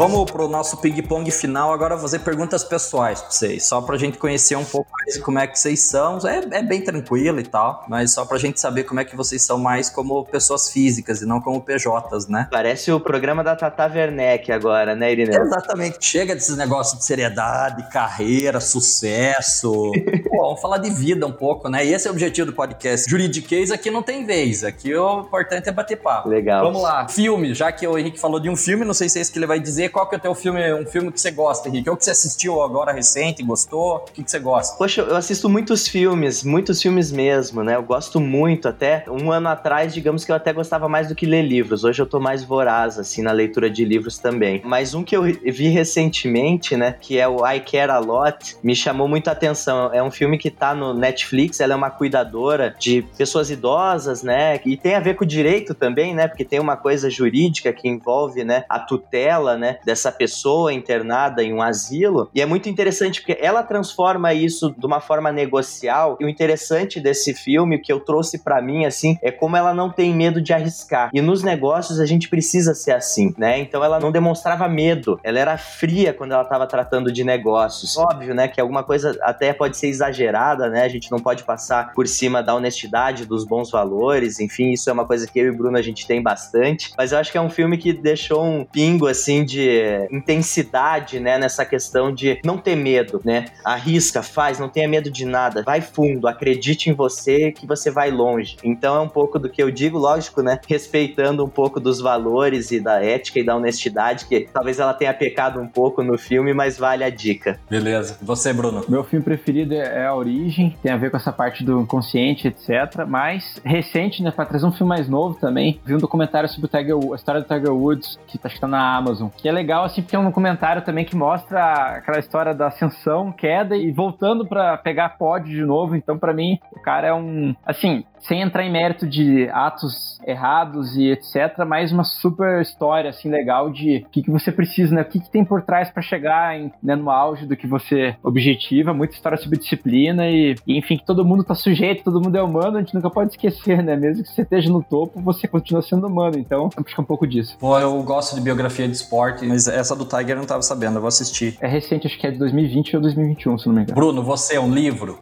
Vamos pro nosso ping-pong final. Agora fazer perguntas pessoais pra vocês, só pra gente conhecer um pouco mais como é que vocês são. É, é bem tranquilo e tal, mas só pra gente saber como é que vocês são mais como pessoas físicas e não como PJs, né? Parece o programa da Tata Werneck agora, né, Irine? Exatamente. Chega desses negócios de seriedade, carreira, sucesso. Pô, vamos falar de vida um pouco, né? E esse é o objetivo do podcast. Juridiquês aqui não tem vez. Aqui o importante é bater papo. Legal. Vamos lá. Filme, já que o Henrique falou de um filme, não sei se é esse que ele vai dizer qual que é o teu filme, um filme que você gosta, Henrique? Ou que você assistiu agora recente, gostou? O que, que você gosta? Poxa, eu assisto muitos filmes, muitos filmes mesmo, né? Eu gosto muito, até um ano atrás, digamos que eu até gostava mais do que ler livros. Hoje eu tô mais voraz, assim, na leitura de livros também. Mas um que eu vi recentemente, né, que é o I Care A Lot, me chamou muita atenção. É um filme que tá no Netflix, ela é uma cuidadora de pessoas idosas, né, e tem a ver com o direito também, né, porque tem uma coisa jurídica que envolve, né, a tutela, né, dessa pessoa internada em um asilo. E é muito interessante porque ela transforma isso de uma forma negocial. E o interessante desse filme, que eu trouxe para mim, assim, é como ela não tem medo de arriscar. E nos negócios a gente precisa ser assim, né? Então ela não demonstrava medo. Ela era fria quando ela estava tratando de negócios. Óbvio, né, que alguma coisa até pode ser exagerada, né? A gente não pode passar por cima da honestidade, dos bons valores. Enfim, isso é uma coisa que eu e Bruno a gente tem bastante. Mas eu acho que é um filme que deixou um pingo, assim, de intensidade, né, nessa questão de não ter medo, né? Arrisca, faz, não tenha medo de nada, vai fundo, acredite em você que você vai longe. Então é um pouco do que eu digo, lógico, né? Respeitando um pouco dos valores e da ética e da honestidade, que talvez ela tenha pecado um pouco no filme, mas vale a dica. Beleza. Você, Bruno? Meu filme preferido é A Origem, tem a ver com essa parte do inconsciente, etc. Mas recente, né, para trazer um filme mais novo também, vi um documentário sobre o Tiger, a história do Tiger Woods, que acho que tá na Amazon, que é legal, assim, porque é um comentário também que mostra aquela história da ascensão, queda e voltando para pegar pódio de novo. Então, para mim, o cara é um. Assim, sem entrar em mérito de atos errados e etc, mas uma super história assim legal de o que, que você precisa, né? O que, que tem por trás para chegar em, né, no auge do que você objetiva, muita história sobre disciplina e, e, enfim, que todo mundo tá sujeito, todo mundo é humano, a gente nunca pode esquecer, né? Mesmo que você esteja no topo, você continua sendo humano, então acho que é um pouco disso. Pô, eu gosto de biografia de esporte, mas essa do Tiger eu não tava sabendo, eu vou assistir. É recente, acho que é de 2020 ou 2021, se não me engano. Bruno, você é um livro?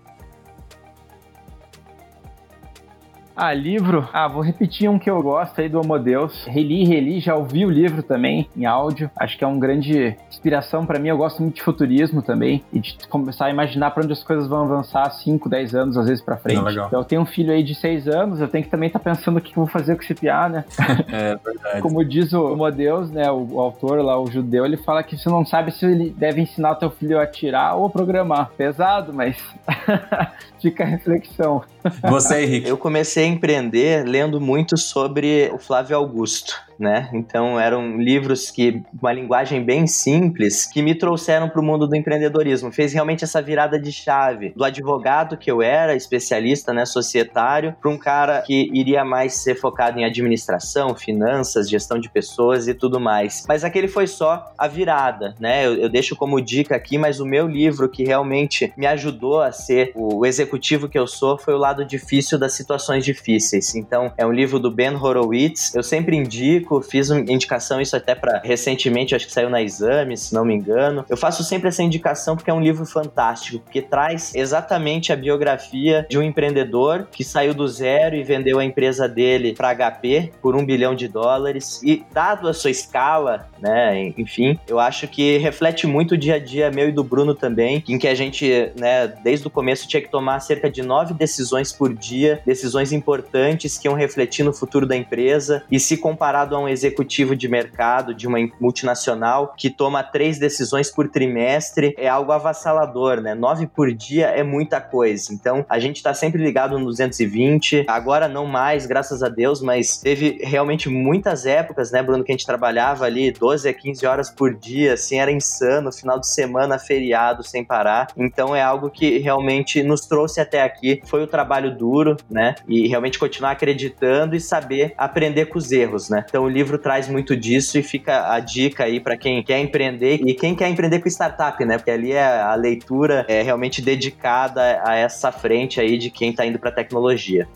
Ah, livro. Ah, vou repetir um que eu gosto aí do Homo Deus. Reli, reli, já ouvi o livro também em áudio. Acho que é um grande inspiração para mim. Eu gosto muito de futurismo também e de começar a imaginar para onde as coisas vão avançar 5, 10 anos, às vezes para frente. Não, então, eu tenho um filho aí de 6 anos, eu tenho que também estar tá pensando o que eu vou fazer com esse piá, né? é verdade. Como diz o Homo Deus, né, o, o autor lá, o judeu, ele fala que você não sabe se ele deve ensinar o teu filho a atirar ou programar. Pesado, mas fica a reflexão. Você, Henrique? Eu comecei empreender lendo muito sobre o Flávio Augusto né? Então eram livros que uma linguagem bem simples que me trouxeram para o mundo do empreendedorismo. Fez realmente essa virada de chave do advogado que eu era, especialista, né, societário, para um cara que iria mais ser focado em administração, finanças, gestão de pessoas e tudo mais. Mas aquele foi só a virada, né? Eu, eu deixo como dica aqui, mas o meu livro que realmente me ajudou a ser o executivo que eu sou foi o lado difícil das situações difíceis. Então é um livro do Ben Horowitz. Eu sempre indico indico, fiz uma indicação isso até para recentemente, acho que saiu na Exame, se não me engano. Eu faço sempre essa indicação porque é um livro fantástico, porque traz exatamente a biografia de um empreendedor que saiu do zero e vendeu a empresa dele para HP por um bilhão de dólares. E dado a sua escala, né, enfim, eu acho que reflete muito o dia a dia meu e do Bruno também, em que a gente, né, desde o começo tinha que tomar cerca de nove decisões por dia, decisões importantes que iam refletir no futuro da empresa. E se comparado um executivo de mercado de uma multinacional que toma três decisões por trimestre é algo avassalador, né? Nove por dia é muita coisa. Então, a gente está sempre ligado no 220. Agora não mais, graças a Deus, mas teve realmente muitas épocas, né, Bruno, que a gente trabalhava ali 12 a 15 horas por dia, assim, era insano, final de semana, feriado, sem parar. Então, é algo que realmente nos trouxe até aqui. Foi o trabalho duro, né? E realmente continuar acreditando e saber aprender com os erros, né? Então, o livro traz muito disso e fica a dica aí para quem quer empreender e quem quer empreender com startup, né? Porque ali é a leitura é realmente dedicada a essa frente aí de quem está indo para tecnologia.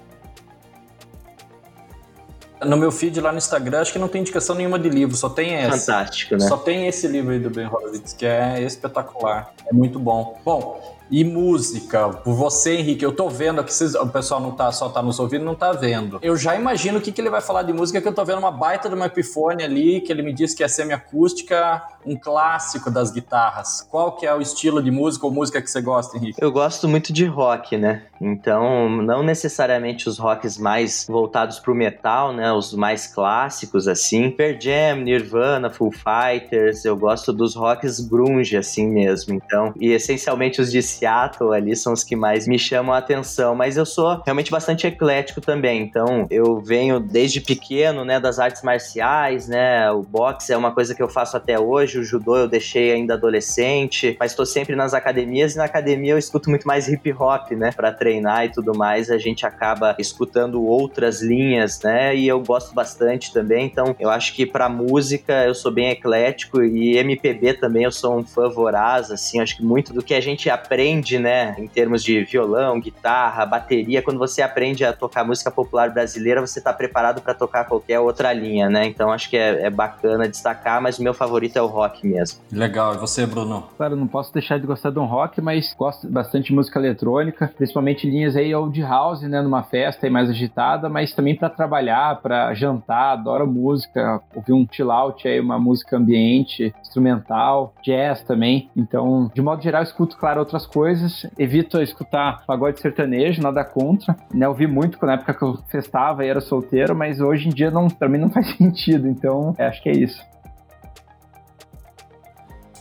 No meu feed lá no Instagram, acho que não tem indicação nenhuma de livro, só tem esse. Fantástico, né? Só tem esse livro aí do Ben Horowitz, que é espetacular. É muito bom. Bom, e música, por você, Henrique, eu tô vendo aqui, vocês, o pessoal não tá, só tá nos ouvindo, não tá vendo. Eu já imagino o que, que ele vai falar de música, que eu tô vendo uma baita de uma Epiphone ali, que ele me disse que é semiacústica, um clássico das guitarras. Qual que é o estilo de música ou música que você gosta, Henrique? Eu gosto muito de rock, né? Então, não necessariamente os rocks mais voltados pro metal, né? Os mais clássicos, assim. Pearl Jam, Nirvana, Foo Fighters. Eu gosto dos rocks grunge, assim mesmo. Então, e essencialmente os de Seattle ali são os que mais me chamam a atenção, mas eu sou realmente bastante eclético também. Então, eu venho desde pequeno, né, das artes marciais, né? O boxe é uma coisa que eu faço até hoje, o judô eu deixei ainda adolescente, mas estou sempre nas academias e na academia eu escuto muito mais hip hop, né, para treinar e tudo mais. A gente acaba escutando outras linhas, né? E eu gosto bastante também. Então, eu acho que para música eu sou bem eclético e MPB também eu sou um fã voraz, assim, acho que muito do que a gente aprende né, em termos de violão, guitarra, bateria, quando você aprende a tocar música popular brasileira, você está preparado para tocar qualquer outra linha, né? Então acho que é, é, bacana destacar, mas o meu favorito é o rock mesmo. Legal, e você, Bruno? Claro, não posso deixar de gostar de um rock, mas gosto bastante de música eletrônica, principalmente linhas aí old house, né, numa festa aí mais agitada, mas também para trabalhar, para jantar, adoro música, ouvir um chill out aí, uma música ambiente, instrumental, jazz também. Então, de modo geral, escuto, claro, outras coisas coisas, evito escutar pagode sertanejo, nada contra. Né, ouvi muito na época que eu festava e era solteiro, mas hoje em dia não, pra mim não faz sentido, então é, acho que é isso.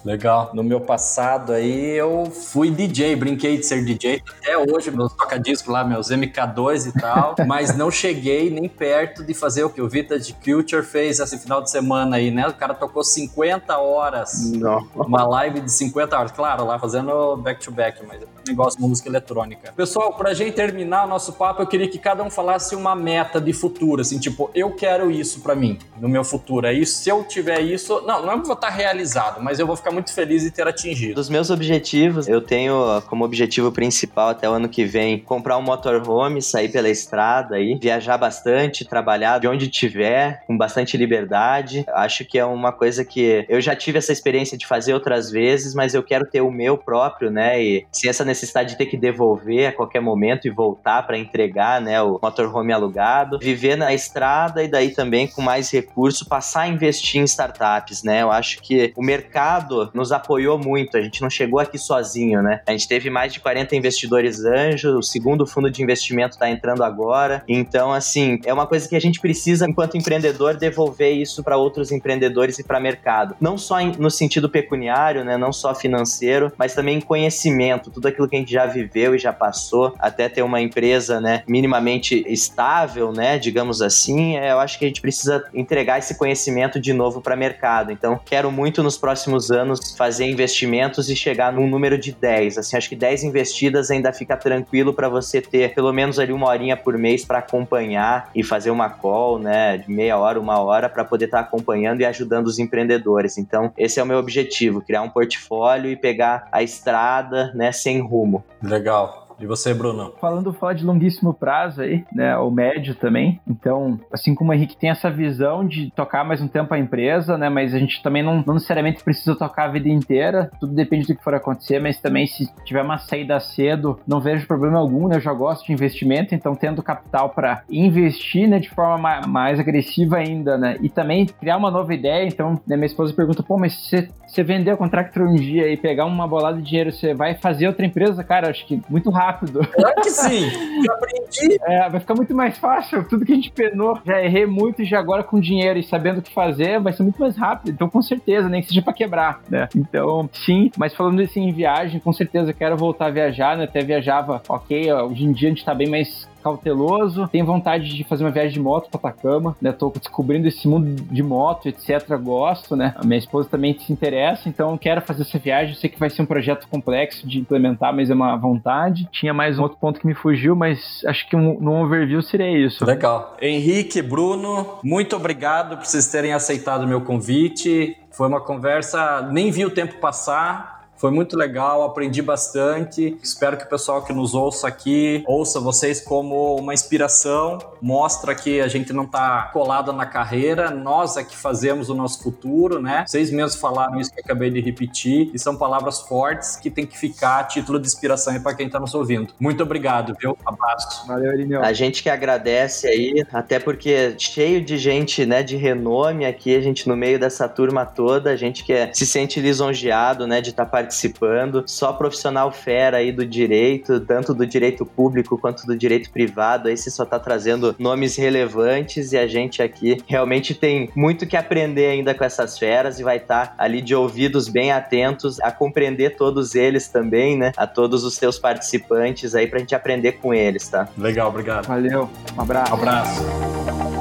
Legal. No meu passado aí eu fui DJ, brinquei de ser DJ até hoje, meus toca-discos lá, meus MK2 e tal, mas não cheguei nem perto de fazer o que o Vita de Culture fez esse final de semana aí, né? O cara tocou 50 horas, não. uma live de 50 horas, claro, lá fazendo back-to-back, -back, mas é um negócio de música eletrônica. Pessoal, pra gente terminar o nosso papo, eu queria que cada um falasse uma meta de futuro, assim, tipo, eu quero isso para mim, no meu futuro, é isso, se eu tiver isso, não, não é vou estar realizado, mas eu vou ficar ficar muito feliz em ter atingido. Dos meus objetivos, eu tenho como objetivo principal até o ano que vem comprar um motorhome, sair pela estrada aí, viajar bastante, trabalhar de onde tiver, com bastante liberdade. Acho que é uma coisa que eu já tive essa experiência de fazer outras vezes, mas eu quero ter o meu próprio, né? E sem essa necessidade de ter que devolver a qualquer momento e voltar para entregar, né, o motorhome alugado, viver na estrada e daí também com mais recurso passar a investir em startups, né? Eu acho que o mercado nos apoiou muito, a gente não chegou aqui sozinho, né? A gente teve mais de 40 investidores anjos, o segundo fundo de investimento está entrando agora. Então, assim, é uma coisa que a gente precisa, enquanto empreendedor, devolver isso para outros empreendedores e para mercado. Não só no sentido pecuniário, né? Não só financeiro, mas também em conhecimento, tudo aquilo que a gente já viveu e já passou, até ter uma empresa, né, minimamente estável, né, digamos assim, é, eu acho que a gente precisa entregar esse conhecimento de novo para mercado. Então, quero muito nos próximos anos fazer investimentos e chegar num número de 10. Assim, acho que 10 investidas ainda fica tranquilo para você ter pelo menos ali uma horinha por mês para acompanhar e fazer uma call, né, de meia hora, uma hora para poder estar tá acompanhando e ajudando os empreendedores. Então, esse é o meu objetivo, criar um portfólio e pegar a estrada, né, sem rumo. Legal. E você, Bruno? Falando de longuíssimo prazo aí, né, o médio também. Então, assim como o Henrique tem essa visão de tocar mais um tempo a empresa, né, mas a gente também não, não necessariamente precisa tocar a vida inteira, tudo depende do que for acontecer, mas também se tiver uma saída cedo, não vejo problema algum, né, eu já gosto de investimento, então tendo capital para investir, né, de forma mais, mais, agressiva ainda, né, e também criar uma nova ideia, então, né, minha esposa pergunta, pô, mas você, você vender o Contractor um dia e pegar uma bolada de dinheiro, você vai fazer outra empresa? Cara, acho que muito rápido rápido. Claro que sim, já aprendi. É, vai ficar muito mais fácil. Tudo que a gente penou, já errei muito e já agora com dinheiro e sabendo o que fazer, vai ser muito mais rápido. Então, com certeza, nem que seja pra quebrar, né? Então, sim, mas falando isso em viagem, com certeza quero voltar a viajar, né? Até viajava, ok, hoje em dia a gente tá bem mais cauteloso, tenho vontade de fazer uma viagem de moto para Atacama, né? Tô descobrindo esse mundo de moto, etc. Gosto, né? A minha esposa também se interessa, então quero fazer essa viagem. Eu sei que vai ser um projeto complexo de implementar, mas é uma vontade. Tinha mais um outro ponto que me fugiu, mas acho que um, no overview seria isso. Legal. Henrique, Bruno, muito obrigado por vocês terem aceitado o meu convite. Foi uma conversa, nem vi o tempo passar. Foi muito legal, aprendi bastante. Espero que o pessoal que nos ouça aqui ouça vocês como uma inspiração. Mostra que a gente não está colado na carreira, nós é que fazemos o nosso futuro, né? Vocês mesmos falaram isso que eu acabei de repetir e são palavras fortes que tem que ficar a título de inspiração para quem está nos ouvindo. Muito obrigado, viu? Abraço. Valeu, Irineu. A gente que agradece aí, até porque cheio de gente, né, de renome aqui, a gente no meio dessa turma toda, a gente que é, se sente lisonjeado, né, de estar tá participando. Só profissional fera aí do direito, tanto do direito público quanto do direito privado. Aí você só tá trazendo nomes relevantes e a gente aqui realmente tem muito que aprender ainda com essas feras e vai estar tá ali de ouvidos bem atentos a compreender todos eles também, né? A todos os teus participantes aí pra gente aprender com eles, tá? Legal, obrigado. Valeu, um abraço. Um abraço.